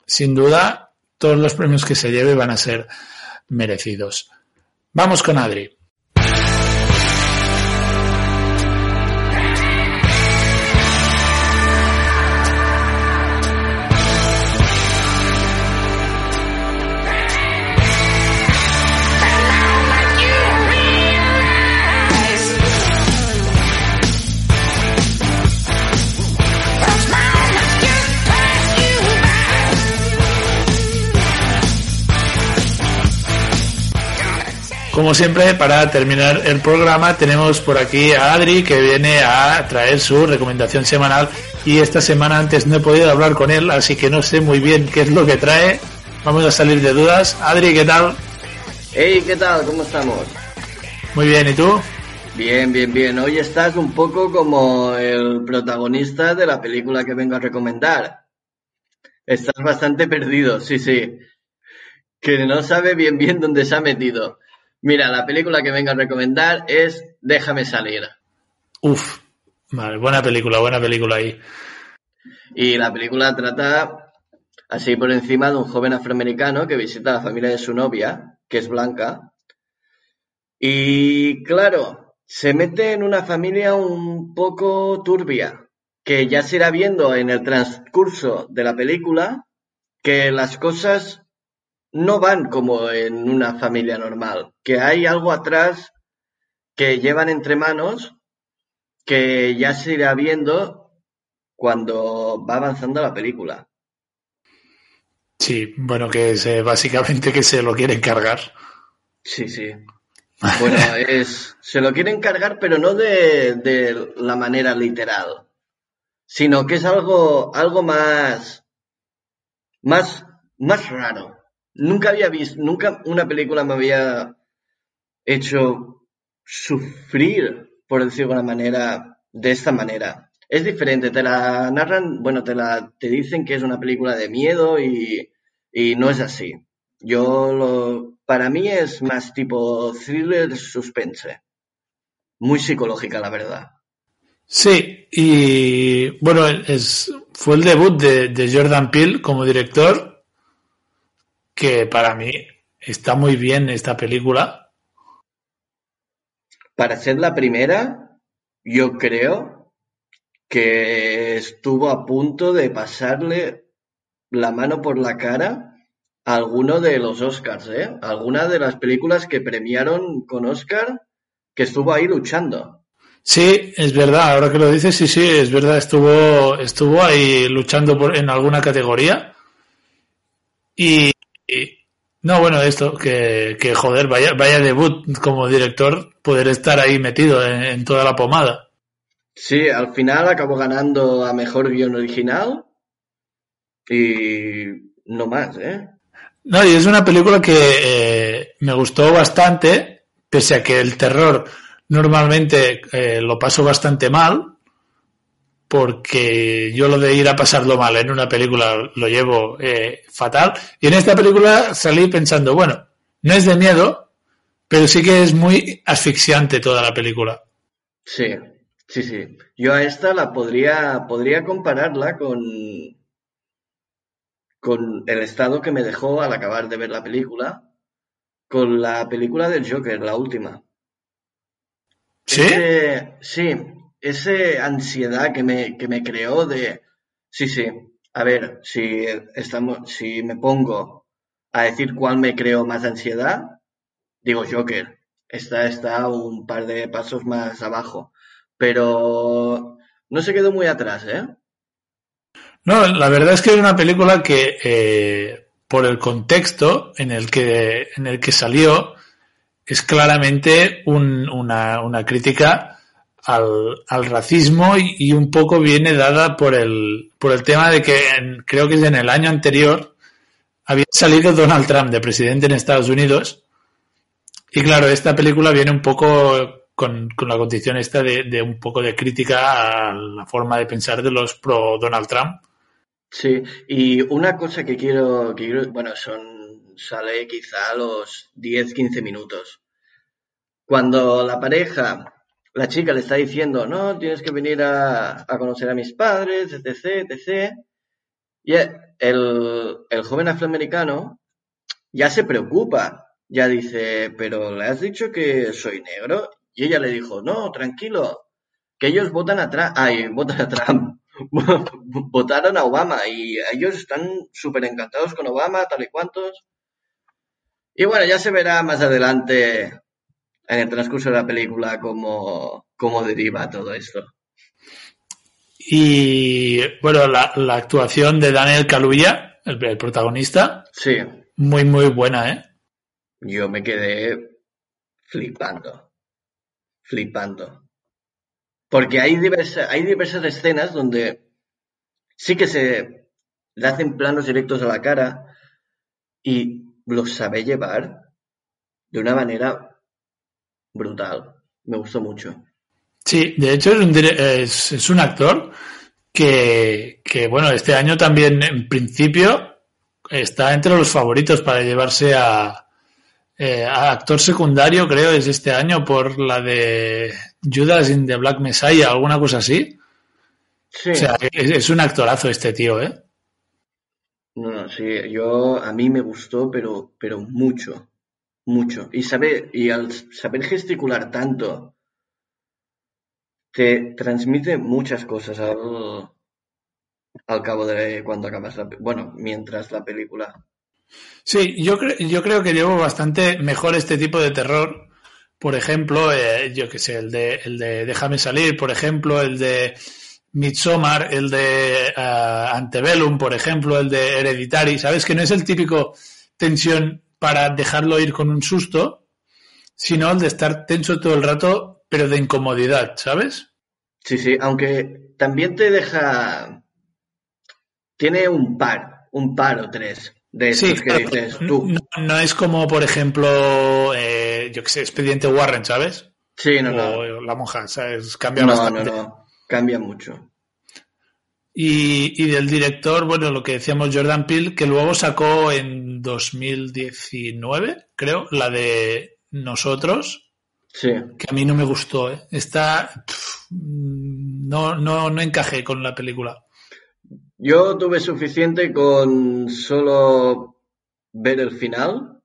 sin duda, todos los premios que se lleve van a ser merecidos. Vamos con Adri. Como siempre, para terminar el programa, tenemos por aquí a Adri que viene a traer su recomendación semanal y esta semana antes no he podido hablar con él, así que no sé muy bien qué es lo que trae. Vamos a salir de dudas. Adri, ¿qué tal? Hey, ¿qué tal? ¿Cómo estamos? Muy bien, ¿y tú? Bien, bien, bien. Hoy estás un poco como el protagonista de la película que vengo a recomendar. Estás bastante perdido, sí, sí. Que no sabe bien bien dónde se ha metido. Mira, la película que vengo a recomendar es Déjame salir. Uf, vale, buena película, buena película ahí. Y la película trata, así por encima, de un joven afroamericano que visita a la familia de su novia, que es blanca. Y claro, se mete en una familia un poco turbia, que ya se irá viendo en el transcurso de la película que las cosas no van como en una familia normal, que hay algo atrás que llevan entre manos que ya se irá viendo cuando va avanzando la película. Sí, bueno, que se, básicamente que se lo quieren cargar. Sí, sí. Bueno, es, se lo quieren cargar, pero no de, de la manera literal, sino que es algo, algo más, más, más raro. Nunca había visto, nunca una película me había hecho sufrir, por decirlo de una manera, de esta manera. Es diferente, te la narran, bueno, te la, te dicen que es una película de miedo y, y no es así. Yo lo, para mí es más tipo thriller suspense. Muy psicológica, la verdad. Sí, y bueno, es, fue el debut de, de Jordan Peele como director que para mí está muy bien esta película. Para ser la primera, yo creo que estuvo a punto de pasarle la mano por la cara a alguno de los Oscars, ¿eh? Alguna de las películas que premiaron con Oscar que estuvo ahí luchando. Sí, es verdad, ahora que lo dices, sí, sí, es verdad, estuvo, estuvo ahí luchando por, en alguna categoría. Y, y, no, bueno, esto, que, que joder, vaya, vaya debut como director, poder estar ahí metido en, en, toda la pomada. Sí, al final acabó ganando a mejor guion original y no más, ¿eh? No, y es una película que eh, me gustó bastante, pese a que el terror normalmente eh, lo paso bastante mal, porque yo lo de ir a pasarlo mal en una película lo llevo eh, fatal. Y en esta película salí pensando, bueno, no es de miedo, pero sí que es muy asfixiante toda la película. Sí, sí, sí. Yo a esta la podría, podría compararla con, con el estado que me dejó al acabar de ver la película, con la película del Joker, la última. ¿Sí? Sí, esa ansiedad que me, que me creó de... Sí, sí. a ver, si estamos, si me pongo a decir cuál me creo más ansiedad, digo Joker. Esta está un par de pasos más abajo. Pero no se quedó muy atrás, ¿eh? No, la verdad es que es una película que, eh, por el contexto en el que, en el que salió, es claramente un- una, una crítica al, al racismo y, un poco viene dada por el, por el tema de que en- creo que es en el año anterior había salido Donald Trump de presidente en Estados Unidos y claro, esta película viene un poco con, con la condición esta de, de un poco de crítica a la forma de pensar de los pro Donald Trump. Sí, y una cosa que quiero, que quiero- bueno, son, sale quizá a los 10, 15 minutos. Cuando la pareja, la chica le está diciendo, no, tienes que venir a, conocer a mis padres, etc., etc., y el, el joven afroamericano ya se preocupa, ya dice, pero ¿le has dicho que soy negro? Y ella le dijo, no, tranquilo, que ellos votan a Trump, ay, votan a Trump, votaron a Obama y ellos están súper encantados con Obama, tal y cuantos. Y bueno, ya se verá más adelante en el transcurso de la película cómo, cómo deriva todo esto. Y bueno, la, la actuación de Daniel Kaluuya, el, el protagonista, Sí, muy, muy buena, ¿eh? yo me quedé flipando, flipando. Porque hay, diversa- hay diversas escenas donde sí que se le hacen planos directos a la cara y los sabe llevar de una manera brutal. Me gustó mucho. Sí, de hecho es un, es, es un actor que, que, bueno, este año también en principio está entre los favoritos para llevarse a, eh, a actor secundario, creo, es este año por la de Judas in the Black Messiah, alguna cosa así. Sí. O sea, es, es un actorazo este tío, ¿eh? No, no, sí, yo a mí me gustó, pero, pero mucho, mucho. Y sabe, y al saber gesticular tanto, te transmite muchas cosas al, al cabo de cuando acabas la, bueno, mientras la película. Sí, yo, cre- yo creo que llevo bastante mejor este tipo de terror. Por ejemplo, eh, yo que sé, el de, el de Déjame salir, por ejemplo, el de Midsommar, el de ah, Antebellum, por ejemplo, el de Hereditary. ¿Sabes? Que no es el típico tensión para dejarlo ir con un susto, sino el de estar tenso todo el rato, pero de incomodidad, ¿sabes? Sí, sí, aunque también te deja, tiene un par, un par o tres de estos Sí, que claro, dices tú. no, no es como, por ejemplo, eh, yo que sé, Expediente Warren, ¿sabes? Sí, no, o no. La monja, ¿sabes? Cambia No, bastante. no, no, cambia mucho. Y, y del director, bueno, lo que decíamos Jordan Peele, que luego sacó en 2019, creo, la de Nosotros, Sí. que a mí no me gustó, ¿eh? Está... no, no, no encajé con la película. Yo tuve suficiente con solo ver el final.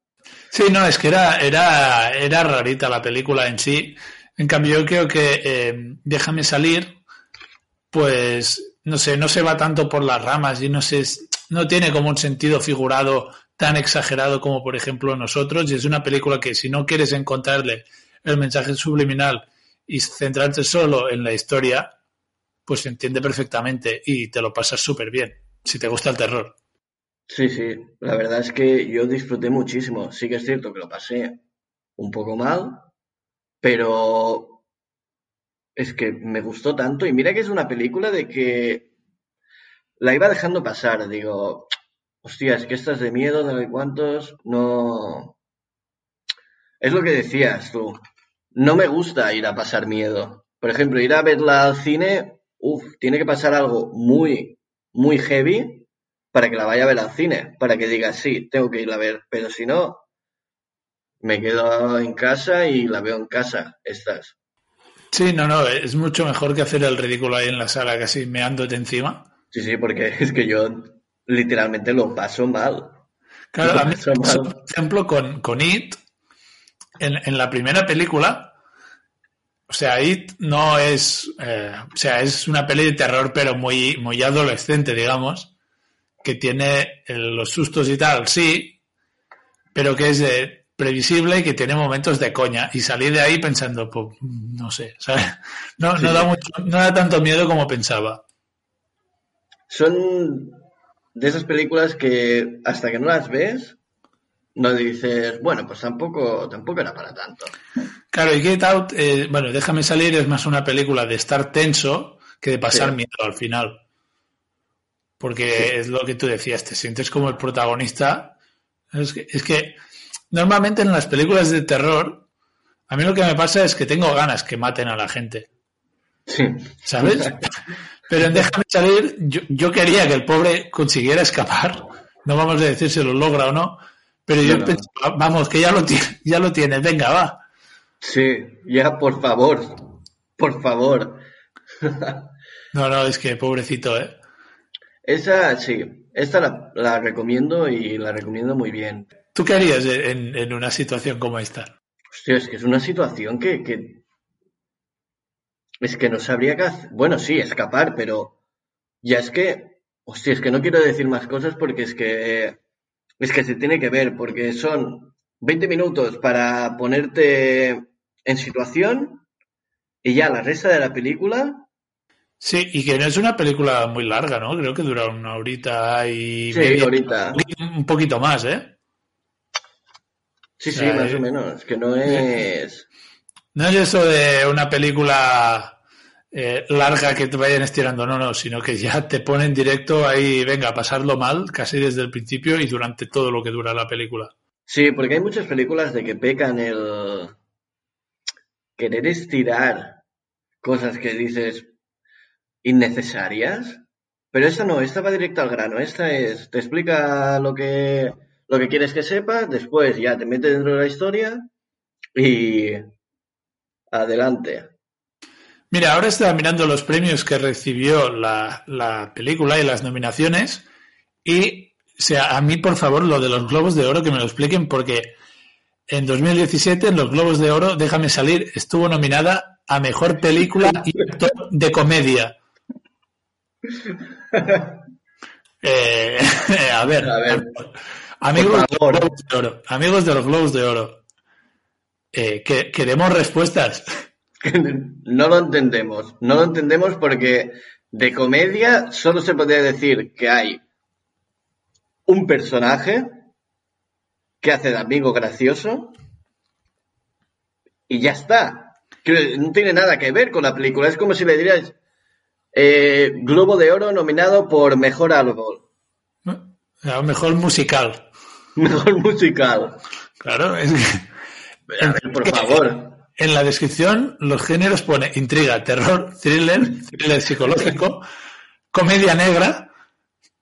Sí, no, es que era, era, era rarita la película en sí. En cambio, yo creo que eh, Déjame salir, pues, no sé, no se va tanto por las ramas y no sé, no tiene como un sentido figurado tan exagerado como, por ejemplo, nosotros. Y es una película que si no quieres encontrarle el mensaje subliminal y centrarte solo en la historia, pues se entiende perfectamente y te lo pasas súper bien, si te gusta el terror. Sí, sí, la verdad es que yo disfruté muchísimo. Sí que es cierto que lo pasé un poco mal, pero es que me gustó tanto. Y mira que es una película de que la iba dejando pasar. Digo, hostia, es que estas de miedo, de no cuántos, no. Es lo que decías tú. No me gusta ir a pasar miedo. Por ejemplo, ir a verla al cine, uff, tiene que pasar algo muy, muy heavy para que la vaya a ver al cine, para que diga, sí, tengo que ir a ver, pero si no, me quedo en casa y la veo en casa, estas. Sí, no, no, es mucho mejor que hacer el ridículo ahí en la sala casi meándote encima. Sí, sí, porque es que yo literalmente lo paso mal. Claro, Lo a mí, mal. por ejemplo, con, con It, en, en la primera película, o sea, It no es, eh, o sea, es una peli de terror, pero muy, muy adolescente, digamos. que tiene eh, los sustos y tal, sí, pero que es eh, previsible y que tiene momentos de coña. Y salí de ahí pensando, pues, no sé, ¿sabes? No, no, da mucho, no da tanto miedo como pensaba. Son de esas películas que hasta que no las ves, no dices, bueno, pues tampoco, tampoco era para tanto. Claro, y Get Out, eh, bueno, déjame salir, es más una película de estar tenso que de pasar Sí. miedo al final. Porque es lo que tú decías, te sientes como el protagonista. Es que, es que normalmente en las películas de terror, a mí lo que me pasa es que tengo ganas que maten a la gente. Sí. ¿Sabes? Pero en Déjame salir, yo, yo quería que el pobre consiguiera escapar. No vamos a decir si lo logra o no. Pero yo No, no. pensaba, vamos, que ya lo, tiene, ya lo tiene, venga, va. Sí, ya, por favor, por favor. No, no, es que pobrecito, ¿eh? Esa, sí, esta la, la recomiendo y la recomiendo muy bien. ¿Tú qué harías en, en una situación como esta? Hostia, es que es una situación que, que... Es que no sabría qué hacer. Bueno, sí, escapar, pero ya es que... Hostia, es que no quiero decir más cosas porque es que... Es que se tiene que ver, porque son 20 minutos para ponerte en situación y ya la resta de la película... Sí, y que no es una película muy larga, ¿no? Creo que dura una horita y Sí, media, ahorita. Un poquito más, ¿eh? Sí, O sí, más eh, o menos. Que no es... No es eso de una película eh, larga que te vayan estirando, no, no, sino que ya te ponen directo ahí, venga, a pasarlo mal, casi desde el principio y durante todo lo que dura la película. Sí, porque hay muchas películas de que pecan el querer estirar cosas que dices innecesarias, pero esta no, esta va directo al grano, esta es, te explica lo que, lo que quieres que sepas, después ya te mete dentro de la historia y adelante. Mira, ahora estaba mirando los premios que recibió la, la película y las nominaciones y, o sea, a mí, por favor, lo de los Globos de Oro, que me lo expliquen, porque en 2017, en los Globos de Oro, Déjame salir, estuvo nominada a Mejor Película y Actor de Comedia. Eh, a ver, A ver, amigos, de los. Globos de Oro, amigos de los Globos de Oro, eh, que, queremos respuestas. No lo entendemos, no lo entendemos porque de comedia solo se podría decir que hay un personaje que hace de amigo gracioso y ya está. Que no tiene nada que ver con la película, es como si le dirías eh, Globo de Oro nominado por Mejor Árbol, mejor musical. Mejor Musical. Claro, es que, A ver, por favor. En la descripción, los géneros pone intriga, terror, thriller, thriller psicológico, comedia negra,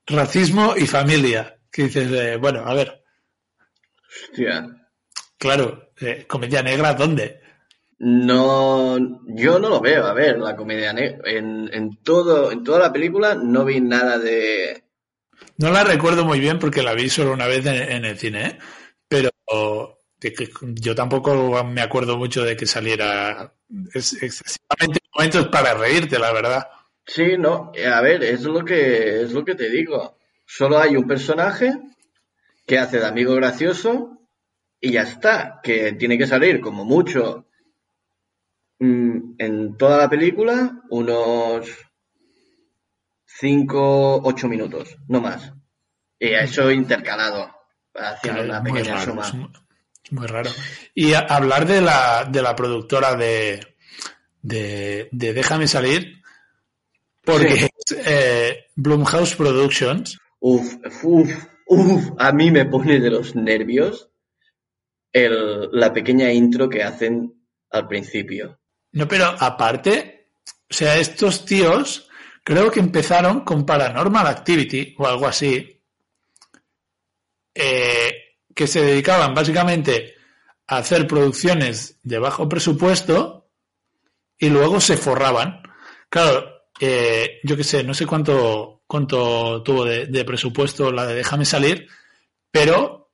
racismo y familia. Que dices, eh, bueno, a ver, Hostia. claro, eh, comedia negra, ¿dónde? No, yo no lo veo. A ver, la comedia negra. En, en todo, en toda la película no vi nada de. No la recuerdo muy bien porque la vi solo una vez en, el cine, pero yo tampoco me acuerdo mucho de que saliera es, excesivamente momentos para reírte, la verdad. Sí, no. A ver, es lo que es lo que te digo. Solo hay un personaje que hace de amigo gracioso y ya está. Que tiene que salir como mucho mm, en toda la película unos 5, 8 minutos, no más. Y eso intercalado, haciendo Claro, una pequeña raro, suma. es muy- raro. Y a- hablar de la, de la productora de, de, de Déjame salir, porque Sí. es eh, Blumhouse Productions. Uf, uf, uf, a mí me pone de los nervios el, la pequeña intro que hacen al principio. No, pero aparte, o sea, estos tíos creo que empezaron con Paranormal Activity o algo así, eh, que se dedicaban básicamente a hacer producciones de bajo presupuesto y luego se forraban. Claro, eh, yo qué sé, no sé cuánto, cuánto tuvo de, presupuesto la de Déjame salir, pero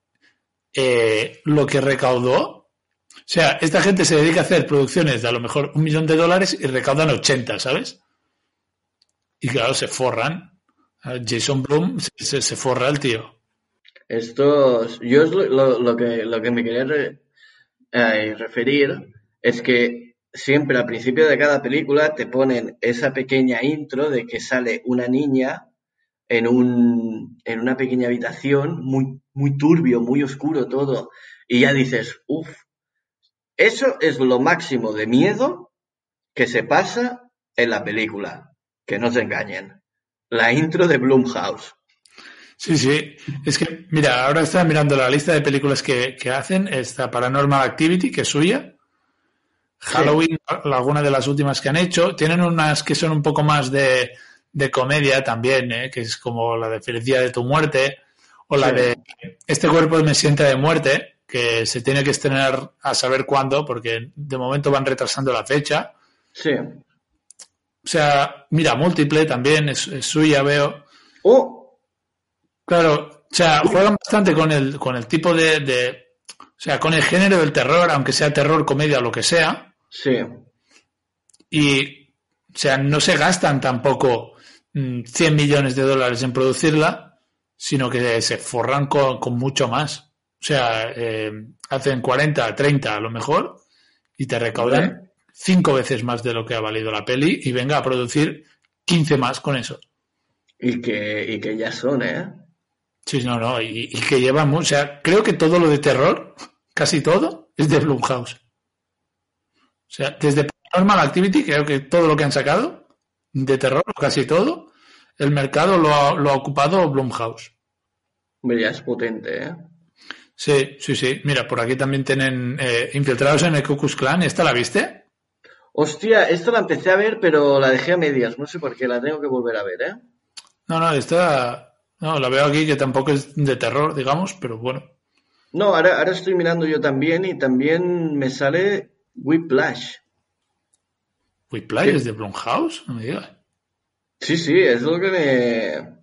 eh, lo que recaudó o sea, esta gente se dedica a hacer producciones de a lo mejor un millón de dólares y recaudan 80, ¿sabes? Y claro, se forran Jason Blum se, se, forra el tío. Estos, yo es lo, lo- que, lo que me quería eh, referir es que siempre al principio de cada película te ponen esa pequeña intro de que sale una niña en un, en una pequeña habitación muy, muy turbio, muy oscuro todo, y ya dices, uff, eso es lo máximo de miedo que se pasa en la película, que no se engañen. La intro de Blumhouse. Sí, sí. Es que, mira, ahora estaba mirando la lista de películas que, que hacen. Está Paranormal Activity, que es suya. Halloween, alguna de las últimas que han hecho. Tienen unas que son un poco más de, de comedia también, ¿eh? que es como la de Felicidad de tu muerte. O la Sí. de Este cuerpo me siente de muerte, que se tiene que estrenar a saber cuándo, porque de momento van retrasando la fecha. Sí. O sea, mira, múltiple también es, es suya, veo. Oh, Claro, o sea, juegan bastante con el, con el tipo de, de- o sea, con el género del terror, aunque sea terror, comedia o lo que sea. sí. Y, o sea, no se gastan tampoco mm, 100 millones de dólares en producirla, sino que se forran con, con mucho más. O sea, eh, hacen 40, 30 a lo mejor y te recaudan cinco veces más de lo que ha valido la peli y venga a producir 15 más con eso. Y que, y que ya son, ¿eh? Sí, no, no, y, y que llevan, mu- o sea, creo que todo lo de terror, casi todo, es de Blumhouse. O sea, desde Paranormal Activity, creo que todo lo que han sacado de terror, casi todo, el mercado lo ha, lo ha ocupado Blumhouse. Hombre, ya es potente, ¿eh? Sí, sí, sí. Mira, por aquí también tienen eh, Infiltrados en el Ku Klux Klan. ¿Esta la viste? Hostia, esta la empecé a ver, pero la dejé a medias. No sé por qué, la tengo que volver a ver, ¿eh? No, no, esta... No, la veo aquí que tampoco es de terror, digamos, pero bueno. No, ahora, ahora estoy mirando yo también y también me sale Whiplash. Whiplash es de Blumhouse, no me digas. Sí, sí, es lo que me...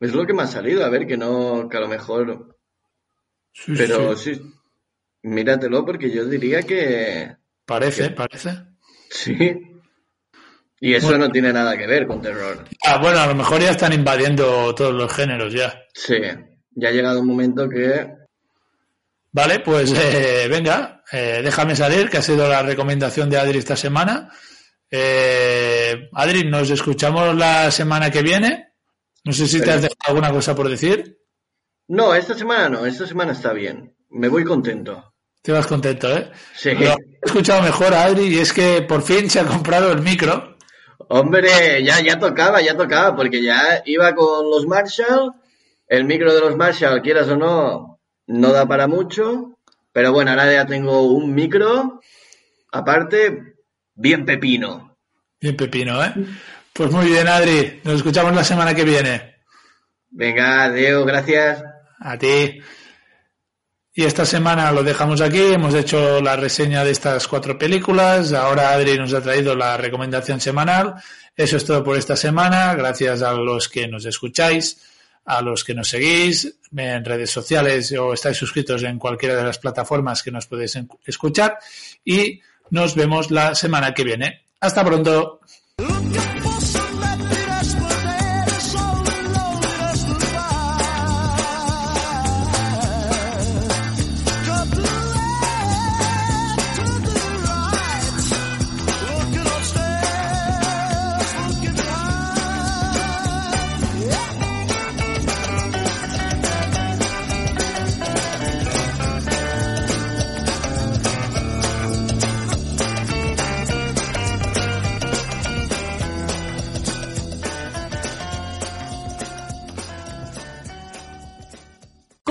Es lo que me ha salido. A ver, que no... Que a lo mejor... Sí, Pero sí. sí. Míratelo porque yo diría que... Parece, parece. Sí. Y eso Bueno. no tiene nada que ver con terror. Ah, bueno, a lo mejor ya están invadiendo todos los géneros ya. Sí. Ya ha llegado un momento que... Vale, pues eh, venga, eh, déjame salir, que ha sido la recomendación de Adri esta semana. Eh, Adri, nos escuchamos la semana que viene. No sé si te has dejado alguna cosa por decir. No, esta semana no. Esta semana está bien. Me voy contento. Te vas contento, ¿eh? Sí. Lo he escuchado mejor a Adri y es que por fin se ha comprado el micro. Hombre, ya, ya tocaba, ya tocaba, porque ya iba con los Marshall. El micro de los Marshall, quieras o no, no da para mucho. Pero bueno, ahora ya tengo un micro, aparte, bien pepino. Bien pepino, ¿eh? Pues muy bien, Adri. Nos escuchamos la semana que viene. Venga, adiós, gracias. A ti. Y esta semana lo dejamos aquí. Hemos hecho la reseña de estas cuatro películas. Ahora Adri nos ha traído la recomendación semanal. Eso es todo por esta semana. Gracias a los que nos escucháis, a los que nos seguís en redes sociales o estáis suscritos en cualquiera de las plataformas que nos podéis escuchar. Y nos vemos la semana que viene. Hasta pronto.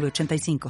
906985.